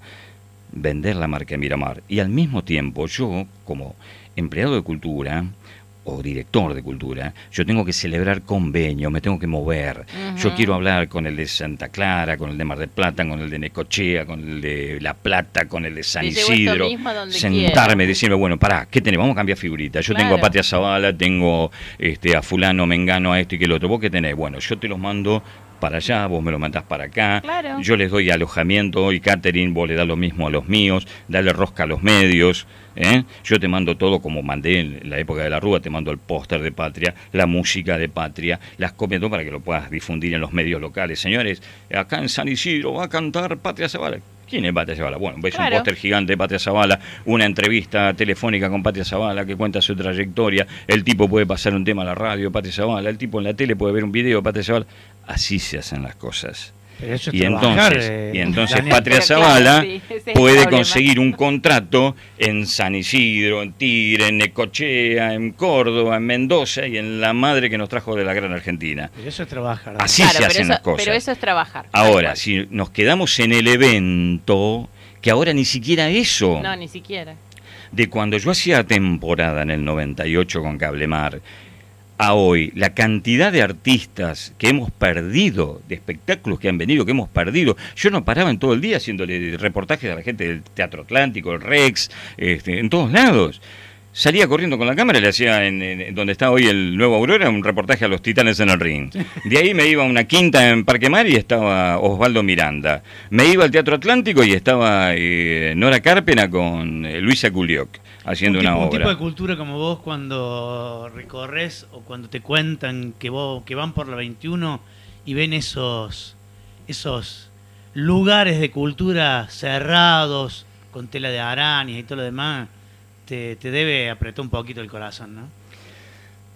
vender la marca Miramar. Y al mismo tiempo yo, como empleado de cultura, o director de cultura, yo tengo que celebrar convenio, me tengo que mover. Yo quiero hablar con el de Santa Clara, con el de Mar del Plata, con el de Necochea, con el de La Plata, con el de San Isidro. sentarme, quiera. decirme, bueno, pará, ¿qué tenemos? Vamos a cambiar figuritas. Yo tengo a. Patria Zavala, tengo este, a fulano, mengano, a esto y que el otro. ¿Vos qué tenés? Bueno, yo te los mando para allá, vos me lo mandás para acá. Claro. Yo les doy alojamiento y catering, vos le das lo mismo a los míos, dale rosca a los medios. ¿eh? Yo te mando todo como mandé en la época de la Rúa, te mando el póster de Patria, la música de Patria, las copias todo para que lo puedas difundir en los medios locales. Señores, acá en San Isidro va a cantar Patria Zavala. ¿Quién es Patria Zavala? Bueno, ves Claro. un póster gigante de Patria Zavala, una entrevista telefónica con Patria Zavala que cuenta su trayectoria, el tipo puede pasar un tema a la radio, Patria Zavala, el tipo en la tele puede ver un video de Patria Zavala. Así se hacen las cosas. Eso es Y trabajar, entonces, eh, y entonces. Patria Zavala sí, puede problema. conseguir un contrato en San Isidro, en Tigre, en Necochea, en Córdoba, en Mendoza y en la madre que nos trajo de la gran Argentina. Pero eso es trabajar. Así Claro, se hacen eso, las cosas. pero eso es trabajar. Ahora, si nos quedamos en el evento, que ahora ni siquiera eso. No, ni siquiera. de cuando yo hacía temporada en el 98 con Cablemar, a hoy, la cantidad de artistas que hemos perdido, de espectáculos que han venido, que hemos perdido. Yo no paraba en todo el día haciéndole reportajes a la gente del Teatro Atlántico, el Rex, este, en todos lados. Salía corriendo con la cámara le hacía en, en- donde está hoy el Nuevo Aurora un reportaje a los titanes en el ring. De ahí me iba a una quinta en Parque Mar y estaba Osvaldo Miranda. Me iba al Teatro Atlántico y estaba eh, Nora Carpena con eh, Luisa Culioc haciendo un una tipo, un obra. tipo de cultura como vos cuando recorres o cuando te cuentan que vos que van por la 21 y ven esos esos lugares de cultura cerrados con tela de arañas y todo lo demás te, te debe apretar un poquito el corazón, ¿no?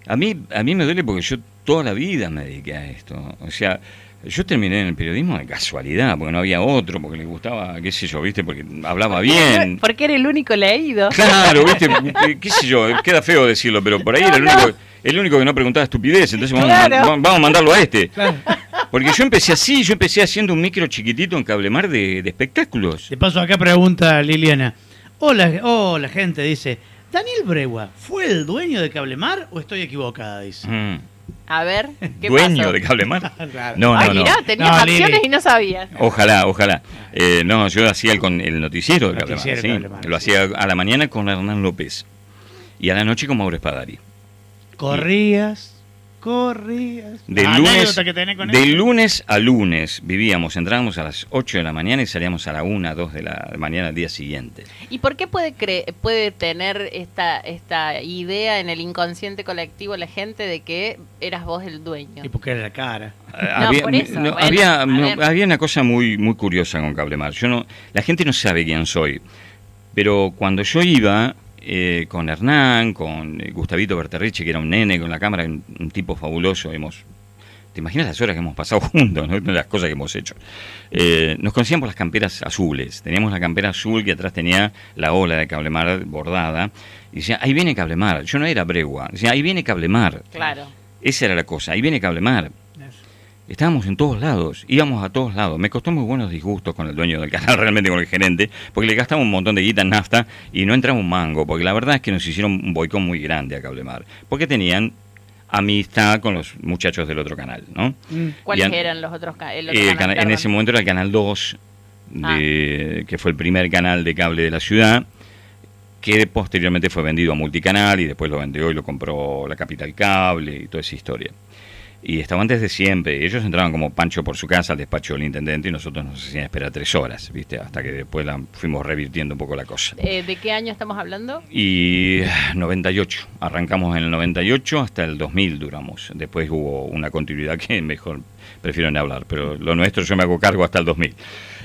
A mí, a mí me duele porque yo toda la vida me dediqué a esto. O sea, yo terminé en el periodismo de casualidad, porque no había otro, porque le gustaba, qué sé yo, ¿viste? Porque hablaba bien. Porque era el único leído. Claro, [laughs] ¿viste? Eh, ¿Qué sé yo? Queda feo decirlo, pero por ahí era el no. único, el único que no preguntaba estupidez. Entonces vamos, Claro. a, vamos a mandarlo a este. Porque yo empecé así, yo empecé haciendo un micro chiquitito en Cablemar de, de espectáculos. De paso acá pregunta Liliana. Hola, hola gente, dice, ¿Daniel Bregua fue el dueño de Cablemar o estoy equivocada? Dice. Mm. A ver, ¿qué ¿Dueño pasó? de Cablemar? [laughs] Claro. No, Ay, no, no. mirá, tenías No, acciones Lili. y no sabías. Ojalá, ojalá. Eh, no, yo hacía el, con el noticiero de Cablemar, sí. Cablemar, Lo sí. hacía a la mañana con Hernán López y a la noche con Mauro Espadari. Corrías, corrías. De lunes, que tenés con de eso. lunes a lunes vivíamos, entrábamos a las 8 de la mañana y salíamos a la 1, 2 de la mañana al día siguiente. ¿Y por qué puede cre- puede tener esta esta idea en el inconsciente colectivo la gente de que eras vos el dueño? Y porque era la cara. Eh, por eso, no, bueno, había, a no, ver. había una cosa muy, muy curiosa con Cablemar. Yo no, la gente no sabe quién soy, pero cuando yo iba eh, con Hernán, con eh, Gustavito Berterriche, que era un nene con la cámara, un, un tipo fabuloso, hemos, te imaginas las horas que hemos pasado [laughs] juntos, ¿no? las cosas que hemos hecho. Eh, nos conocían por las camperas azules. Teníamos la campera azul que atrás tenía la ola de Cablemar bordada. Y decía, ahí viene Cablemar. Yo no era Bregua. Decía, ahí viene Cablemar. Claro. Esa era la cosa. Ahí viene Cablemar. Estábamos en todos lados, íbamos a todos lados. Me costó muy buenos disgustos con el dueño del canal, [laughs] realmente con el gerente, porque le gastamos un montón de guita en nafta y no entramos un mango, porque la verdad es que nos hicieron un boicot muy grande a Cablemar, porque tenían amistad con los muchachos del otro canal, ¿no? Mm. ¿Cuáles an- eran los otros el otro Eh, canal, en ese momento era el Canal 2, de- que fue el primer canal de cable de la ciudad, que posteriormente fue vendido a Multicanal y después lo vendió y lo compró la Capital Cable y toda esa historia. Y estaban desde siempre. Ellos entraban como Pancho por su casa al despacho del intendente y nosotros nos hacían esperar tres horas, ¿viste? Hasta que después la fuimos revirtiendo un poco la cosa. Eh, ¿De qué año estamos hablando? Y ah, 98, arrancamos en el 98 hasta el 2000 duramos. Después hubo una continuidad que mejor prefiero no hablar, pero lo nuestro yo me hago cargo hasta el 2000.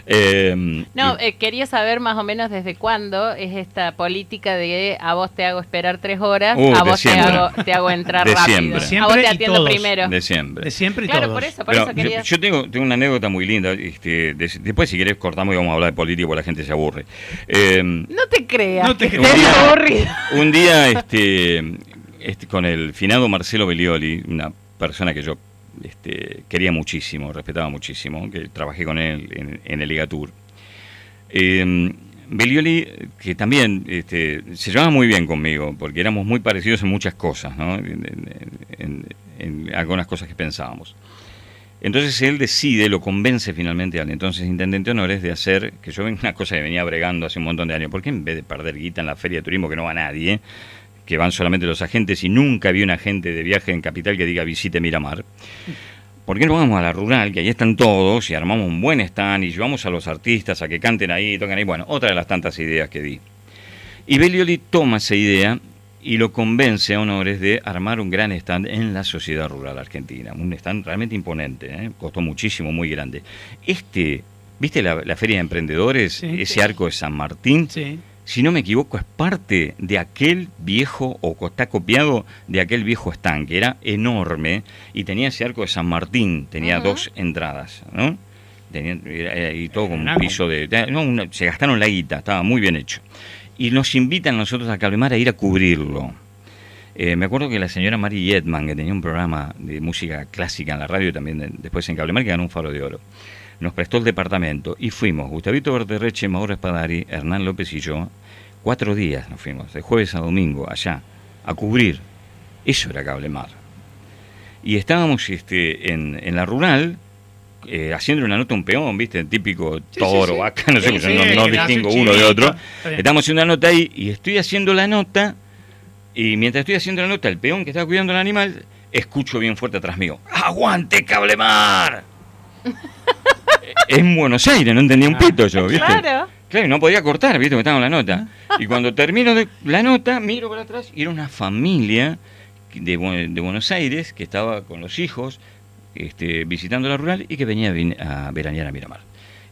Eh, No, eh, quería saber más o menos desde cuándo es esta política de a vos te hago esperar tres horas, Uh, a vos te hago, te hago entrar De rápido, siempre. a vos te atiendo primero. de siempre. De siempre y Claro, todos. por eso, por Pero eso quería... yo, yo tengo, tengo una anécdota muy linda. Este, de- después, si querés, cortamos y vamos a hablar de política porque la gente se aburre. Eh, No te creas, No te que creas. estés Un día- aburrido. un día, este, este, con el finado Marcelo Belioli, una persona que yo este, quería muchísimo, respetaba muchísimo, que trabajé con él en, el Ligatur. Eh, Belioli, que también este, se llevaba muy bien conmigo, porque éramos muy parecidos en muchas cosas, ¿no? en, algunas cosas que pensábamos. Entonces él decide, lo convence finalmente al entonces intendente Honores de hacer, que yo ven una cosa que venía bregando hace un montón de años, ¿por qué en vez de perder guita en la feria de turismo que no va nadie, que van solamente los agentes y nunca vi un agente de viaje en capital que diga visite Miramar? ¿Por qué no vamos a la rural, que ahí están todos, y armamos un buen stand y llevamos a los artistas a que canten ahí, toquen ahí? Bueno, otra de las tantas ideas que di. Y Belioli toma esa idea y lo convence a Honores de armar un gran stand en la sociedad rural argentina. Un stand realmente imponente, ¿eh? costó muchísimo, muy grande. Este, ¿viste la, la Feria de Emprendedores? Sí. Ese arco de San Martín. Sí. Si no me equivoco, es parte de aquel viejo, o está copiado de aquel viejo stand, que era enorme y tenía ese arco de San Martín, tenía dos entradas, ¿no? Era- era- y todo con un piso de... no, una- se gastaron la guita, estaba muy bien hecho. Y nos invitan nosotros a Cablemar a ir a cubrirlo. Eh, me acuerdo que la señora Mary Yetman, que tenía un programa de música clásica en la radio y también de- después en Cablemar, que ganó un faro de oro, nos prestó el departamento y fuimos, Gustavito Verterreche, Mauro Espadari, Hernán López y yo, cuatro días nos fuimos, de jueves a domingo, allá, a cubrir. Eso era Cablemar. Y estábamos este, en, en la rural, eh, haciendo una nota a un peón, ¿viste? El típico toro, sí, sí. vaca, no sé, Sí, no, no distingo un uno de otro. Está. Estamos haciendo una nota ahí y estoy haciendo la nota y mientras estoy haciendo la nota, el peón que estaba cuidando al animal, escucho bien fuerte atrás mío, ¡Aguante Cablemar! [laughs] en Buenos Aires, no entendía un pito yo, ¿viste? Claro. Claro, y no podía cortar, ¿viste? Me estaba en la nota. Y cuando termino de la nota, miro para atrás y era una familia de, Bu- de Buenos Aires que estaba con los hijos este, visitando la rural y que venía a a veranear a Miramar.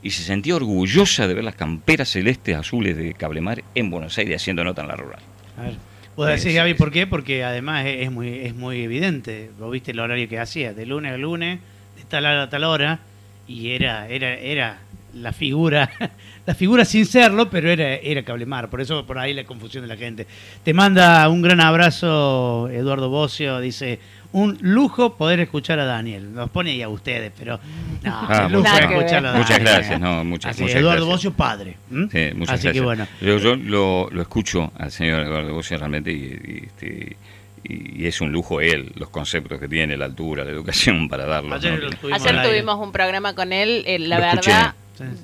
Y se sentía orgullosa de ver las camperas celestes azules de Cablemar en Buenos Aires haciendo nota en la rural. A ver. Vos decís, Es- Gaby, ¿por qué? Porque además es, es muy es muy evidente. Vos viste el horario que hacía, de lunes a lunes, de tal hora a tal hora, y era era era la figura, [laughs] la figura sin serlo, pero era era Cablemar. Por eso por ahí la confusión de la gente. Te manda un gran abrazo Eduardo Bocio, dice, un lujo poder escuchar a Daniel. Nos pone ahí a ustedes, pero no, Ah, un lujo muchas- escucharlo a Muchas Daniel. gracias, no, muchas, Así, muchas Eduardo gracias. Bocio, padre. Sí, muchas Así gracias. que bueno. Yo, yo lo, lo escucho al señor Eduardo Bocio realmente y, y, este, y- y es un lujo él, los conceptos que tiene, la altura, la educación [laughs] para darlos. Ayer tuvimos Ayer un programa con él, eh, la Lo verdad,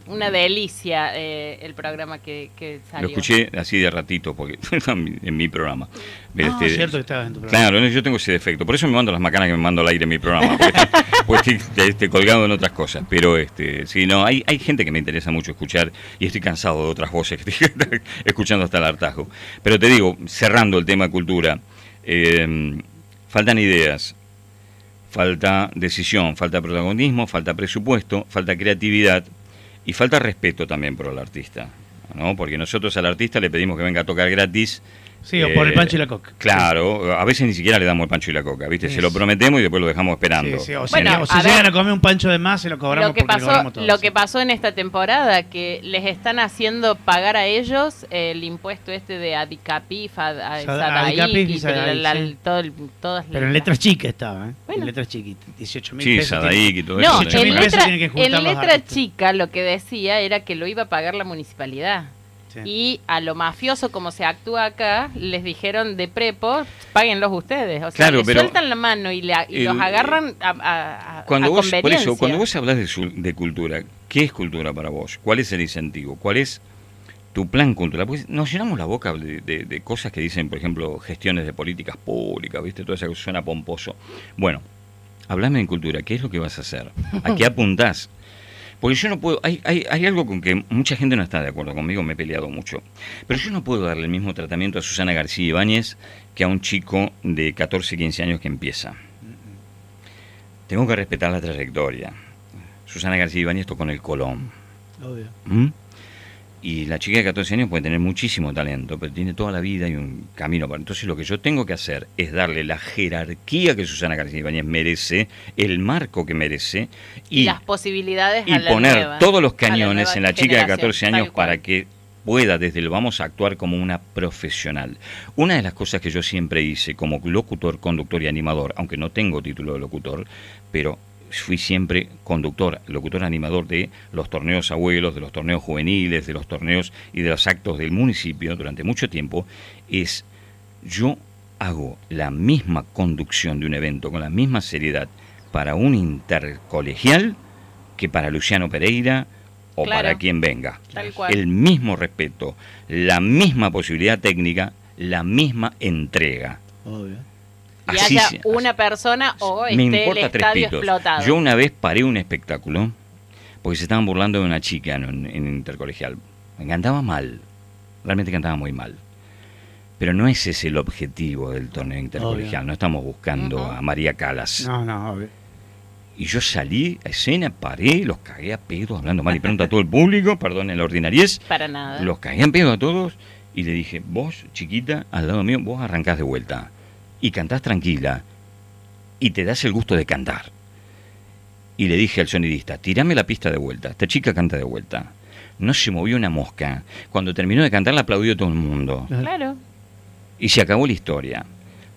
una delicia eh, el programa que, que salió. Lo escuché así de ratito porque [laughs] en mi programa. Ah, Este, cierto que estabas en tu programa. Claro, yo tengo ese defecto. Por eso me mando las macanas que me mando al aire en mi programa. Porque, [laughs] porque estoy este, colgado en otras cosas. Pero este, sí, no, hay, hay gente que me interesa mucho escuchar y estoy cansado de otras voces que estoy escuchando hasta el hartazgo. Pero te digo, cerrando el tema cultura, eh, faltan ideas, falta decisión, falta protagonismo, falta presupuesto, falta creatividad y falta respeto también por el artista. ¿no? Porque nosotros al artista le pedimos que venga a tocar gratis. Sí, o por el eh, pancho y la coca. Claro, a veces ni siquiera le damos el pancho y la coca, ¿viste? Sí, Se lo prometemos y después lo dejamos esperando. sí, o si, Bueno, o si a llegan ver. a comer un pancho de más, se lo cobramos lo que porque pasó cobramos todos. lo que pasó en esta temporada que les están haciendo pagar a ellos el impuesto este de Adicapif, Sadaik, Sadaik, la- la- sí. todo el- todas Pero en letras chicas estaba, ¿eh? Bueno. En letras chiquitas. 18 mil Sí, pesos. Sadaik y todo No, eso. 18 en letra, tienen que juntar en letra chica lo que decía era que lo iba a pagar la municipalidad. Sí. Y a lo mafioso como se actúa acá, les dijeron de prepo, páguenlos ustedes. O sea, Claro, pero sueltan la mano y, la- y el- los agarran a, a- a- Cuando a vos, por eso, cuando vos hablas de, cultura, ¿qué es cultura para vos? ¿Cuál es el incentivo? ¿Cuál es tu plan cultural? Pues nos llenamos la boca de, de- de cosas que dicen, por ejemplo, gestiones de políticas públicas, ¿viste? Todo eso que suena pomposo. Bueno, hablame de cultura, ¿qué es lo que vas a hacer? ¿A qué [laughs] apuntás? Porque yo no puedo, hay, hay, hay algo con que mucha gente no está de acuerdo conmigo, me he peleado mucho, pero yo no puedo darle el mismo tratamiento a Susana García Ibáñez que a un chico de 14, 15 años que empieza. Tengo que respetar la trayectoria. Susana García Ibáñez tocó en el Colón. Obvio. ¿Mm? Y la chica de 14 años puede tener muchísimo talento, pero tiene toda la vida y un camino para. Entonces, lo que yo tengo que hacer es darle la jerarquía que Susana García Ibáñez merece, el marco que merece, y, y, las posibilidades y a la poner nueva- todos los la cañones en la chica de generación, 14 años para que pueda desde el vamos a actuar como una profesional. Una de las cosas que yo siempre hice como locutor, conductor y animador, aunque no tengo título de locutor, pero fui siempre conductor, locutor animador de los torneos abuelos, de los torneos juveniles, de los torneos y de los actos del municipio durante mucho tiempo, es yo hago la misma conducción de un evento con la misma seriedad para un intercolegial que para Luciano Pereira o Claro. para quien venga. Tal cual. El mismo respeto, la misma posibilidad técnica, la misma entrega. Obvio. Y Así haya una persona o me esté el importa tres estadio pitos. explotado. Yo una vez paré un espectáculo porque se estaban burlando de una chica en, en intercolegial. Cantaba mal, realmente cantaba muy mal. Pero no ese es el objetivo del torneo intercolegial. Obvio. No estamos buscando a María Calas. No, no, obvio. Y yo salí a escena, paré, los cagué a pedo, hablando mal y pronto a todo el público, perdón la ordinariez. Para nada. Los cagué a pedo a todos y le dije, vos, chiquita, al lado mío, vos arrancás de vuelta y cantás tranquila y te das el gusto de cantar. y le dije al sonidista, tirame la pista de vuelta, esta chica canta de vuelta. No se movió una mosca. Cuando terminó de cantar la aplaudió todo el mundo. Claro. Y se acabó la historia.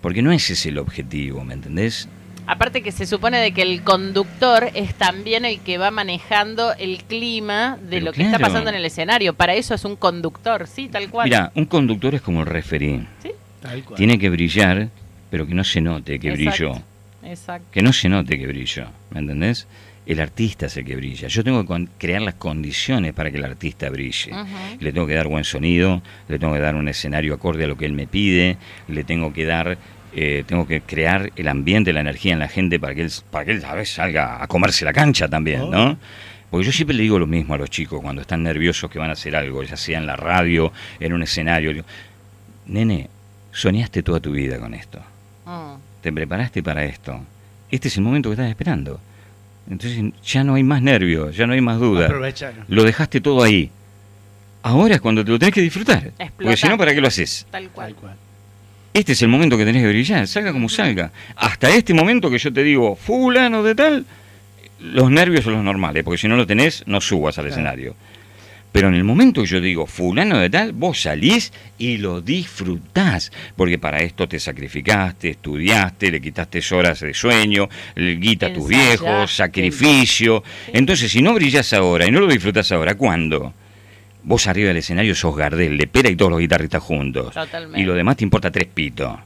Porque no ese es el objetivo, ¿me entendés? Aparte que se supone de que el conductor es también el que va manejando el clima de Pero lo que está pasando en el escenario. Para eso es un conductor, sí, tal cual. Mira, un conductor es como el referí. ¿Sí? Tal cual. Tiene que brillar, pero que no se note que Exacto. brilló. Exacto. Que no se note que brilló, ¿me entendés? El artista es el que brilla. Yo tengo que crear las condiciones para que el artista brille. Le tengo que dar buen sonido, le tengo que dar un escenario acorde a lo que él me pide, le tengo que dar, eh, tengo que crear el ambiente, la energía en la gente para que él, para que él a veces salga a comerse la cancha también, ¿no? Porque yo siempre le digo lo mismo a los chicos cuando están nerviosos que van a hacer algo, ya sea en la radio, en un escenario. Digo, Nene, soñaste toda tu vida con esto Mm. te preparaste para esto. Este es el momento que estás esperando. Entonces ya no hay más nervios, ya no hay más duda. Aprovechar. Lo dejaste todo ahí. Ahora es cuando te lo tenés que disfrutar. Porque si no, ¿para qué lo haces? Tal cual. Tal cual. Este es el momento que tenés que brillar, salga como salga. Hasta este momento que yo te digo, fulano de tal, los nervios son los normales, porque si no lo tenés, no subas al Claro. escenario. Pero en el momento que yo digo, fulano de tal, vos salís y lo disfrutás, porque para esto te sacrificaste, estudiaste, le quitaste horas de sueño, le guita a tus viejos, sacrificio. Entonces, si no brillás ahora y no lo disfrutás ahora, ¿cuándo? Vos arriba del escenario sos Gardel, Lepera y todos los guitarristas juntos. Totalmente. Y lo demás te importa tres pitos.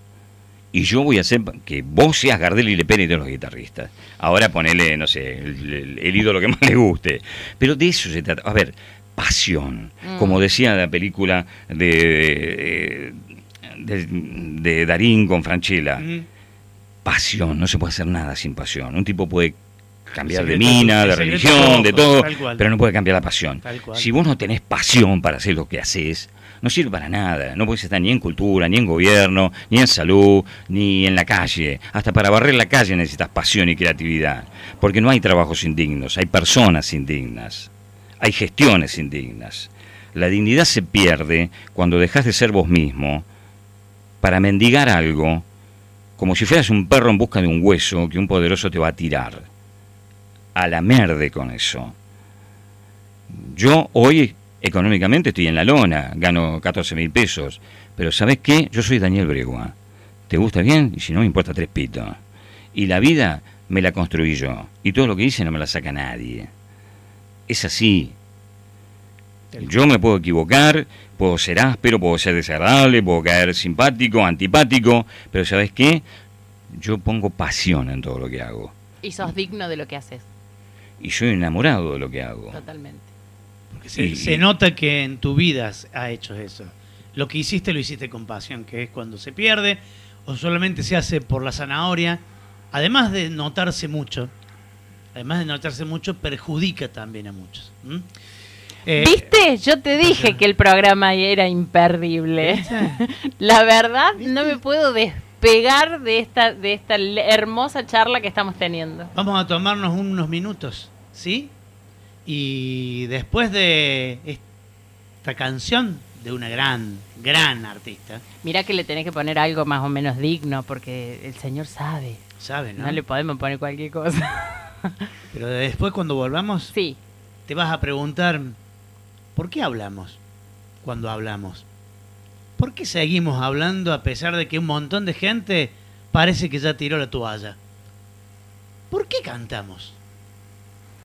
Y yo voy a hacer que vos seas Gardel y Lepera y todos los guitarristas. Ahora ponele, no sé, el, el- el ídolo que más le guste. Pero de eso se trata. A ver, pasión. Mm. Como decía la película de, de, de Darín con Franchella. Mm. Pasión, no se puede hacer nada sin pasión. Un tipo puede cambiar de mina, de religión, de todo, pero no puede cambiar la pasión. Si vos no tenés pasión para hacer lo que haces, no sirve para nada. No podés estar ni en cultura, ni en gobierno, ni en salud, ni en la calle. Hasta para barrer la calle necesitas pasión y creatividad. Porque no hay trabajos indignos, hay personas indignas. Hay gestiones indignas. La dignidad se pierde cuando dejas de ser vos mismo para mendigar algo como si fueras un perro en busca de un hueso que un poderoso te va a tirar. A la merde con eso. Yo hoy económicamente estoy en la lona, gano 14 mil pesos, pero ¿sabes qué? Yo soy Daniel Bregua. ¿Te gusta bien? Y si no, me importa tres pitos. Y la vida me la construí yo. Y todo lo que hice no me la saca nadie. Es así. Yo me puedo equivocar, puedo ser áspero, puedo ser desagradable, puedo caer simpático, antipático, pero ¿sabes qué? Yo pongo pasión en todo lo que hago. Y sos digno de lo que haces. Y soy enamorado de lo que hago. Totalmente. Porque se, Y- se nota que en tu vida ha hecho eso. Lo que hiciste lo hiciste con pasión, que es cuando se pierde o solamente se hace por la zanahoria. Además de notarse mucho, además de notarse mucho, perjudica también a muchos. Eh, ¿Viste? Yo te dije que el programa era imperdible. [laughs] La verdad, no me puedo despegar de esta, de esta hermosa charla que estamos teniendo. Vamos a tomarnos unos minutos, ¿sí? Y después de esta canción de una gran, gran artista, Mira que le tenés que poner algo más o menos digno, porque el señor sabe. ¿sabes? No, No? le podemos poner cualquier cosa. [laughs] [laughs] Pero después cuando volvamos, sí, te vas a preguntar, ¿por qué hablamos cuando hablamos? ¿Por qué seguimos hablando a pesar de que un montón de gente parece que ya tiró la toalla? ¿Por qué cantamos?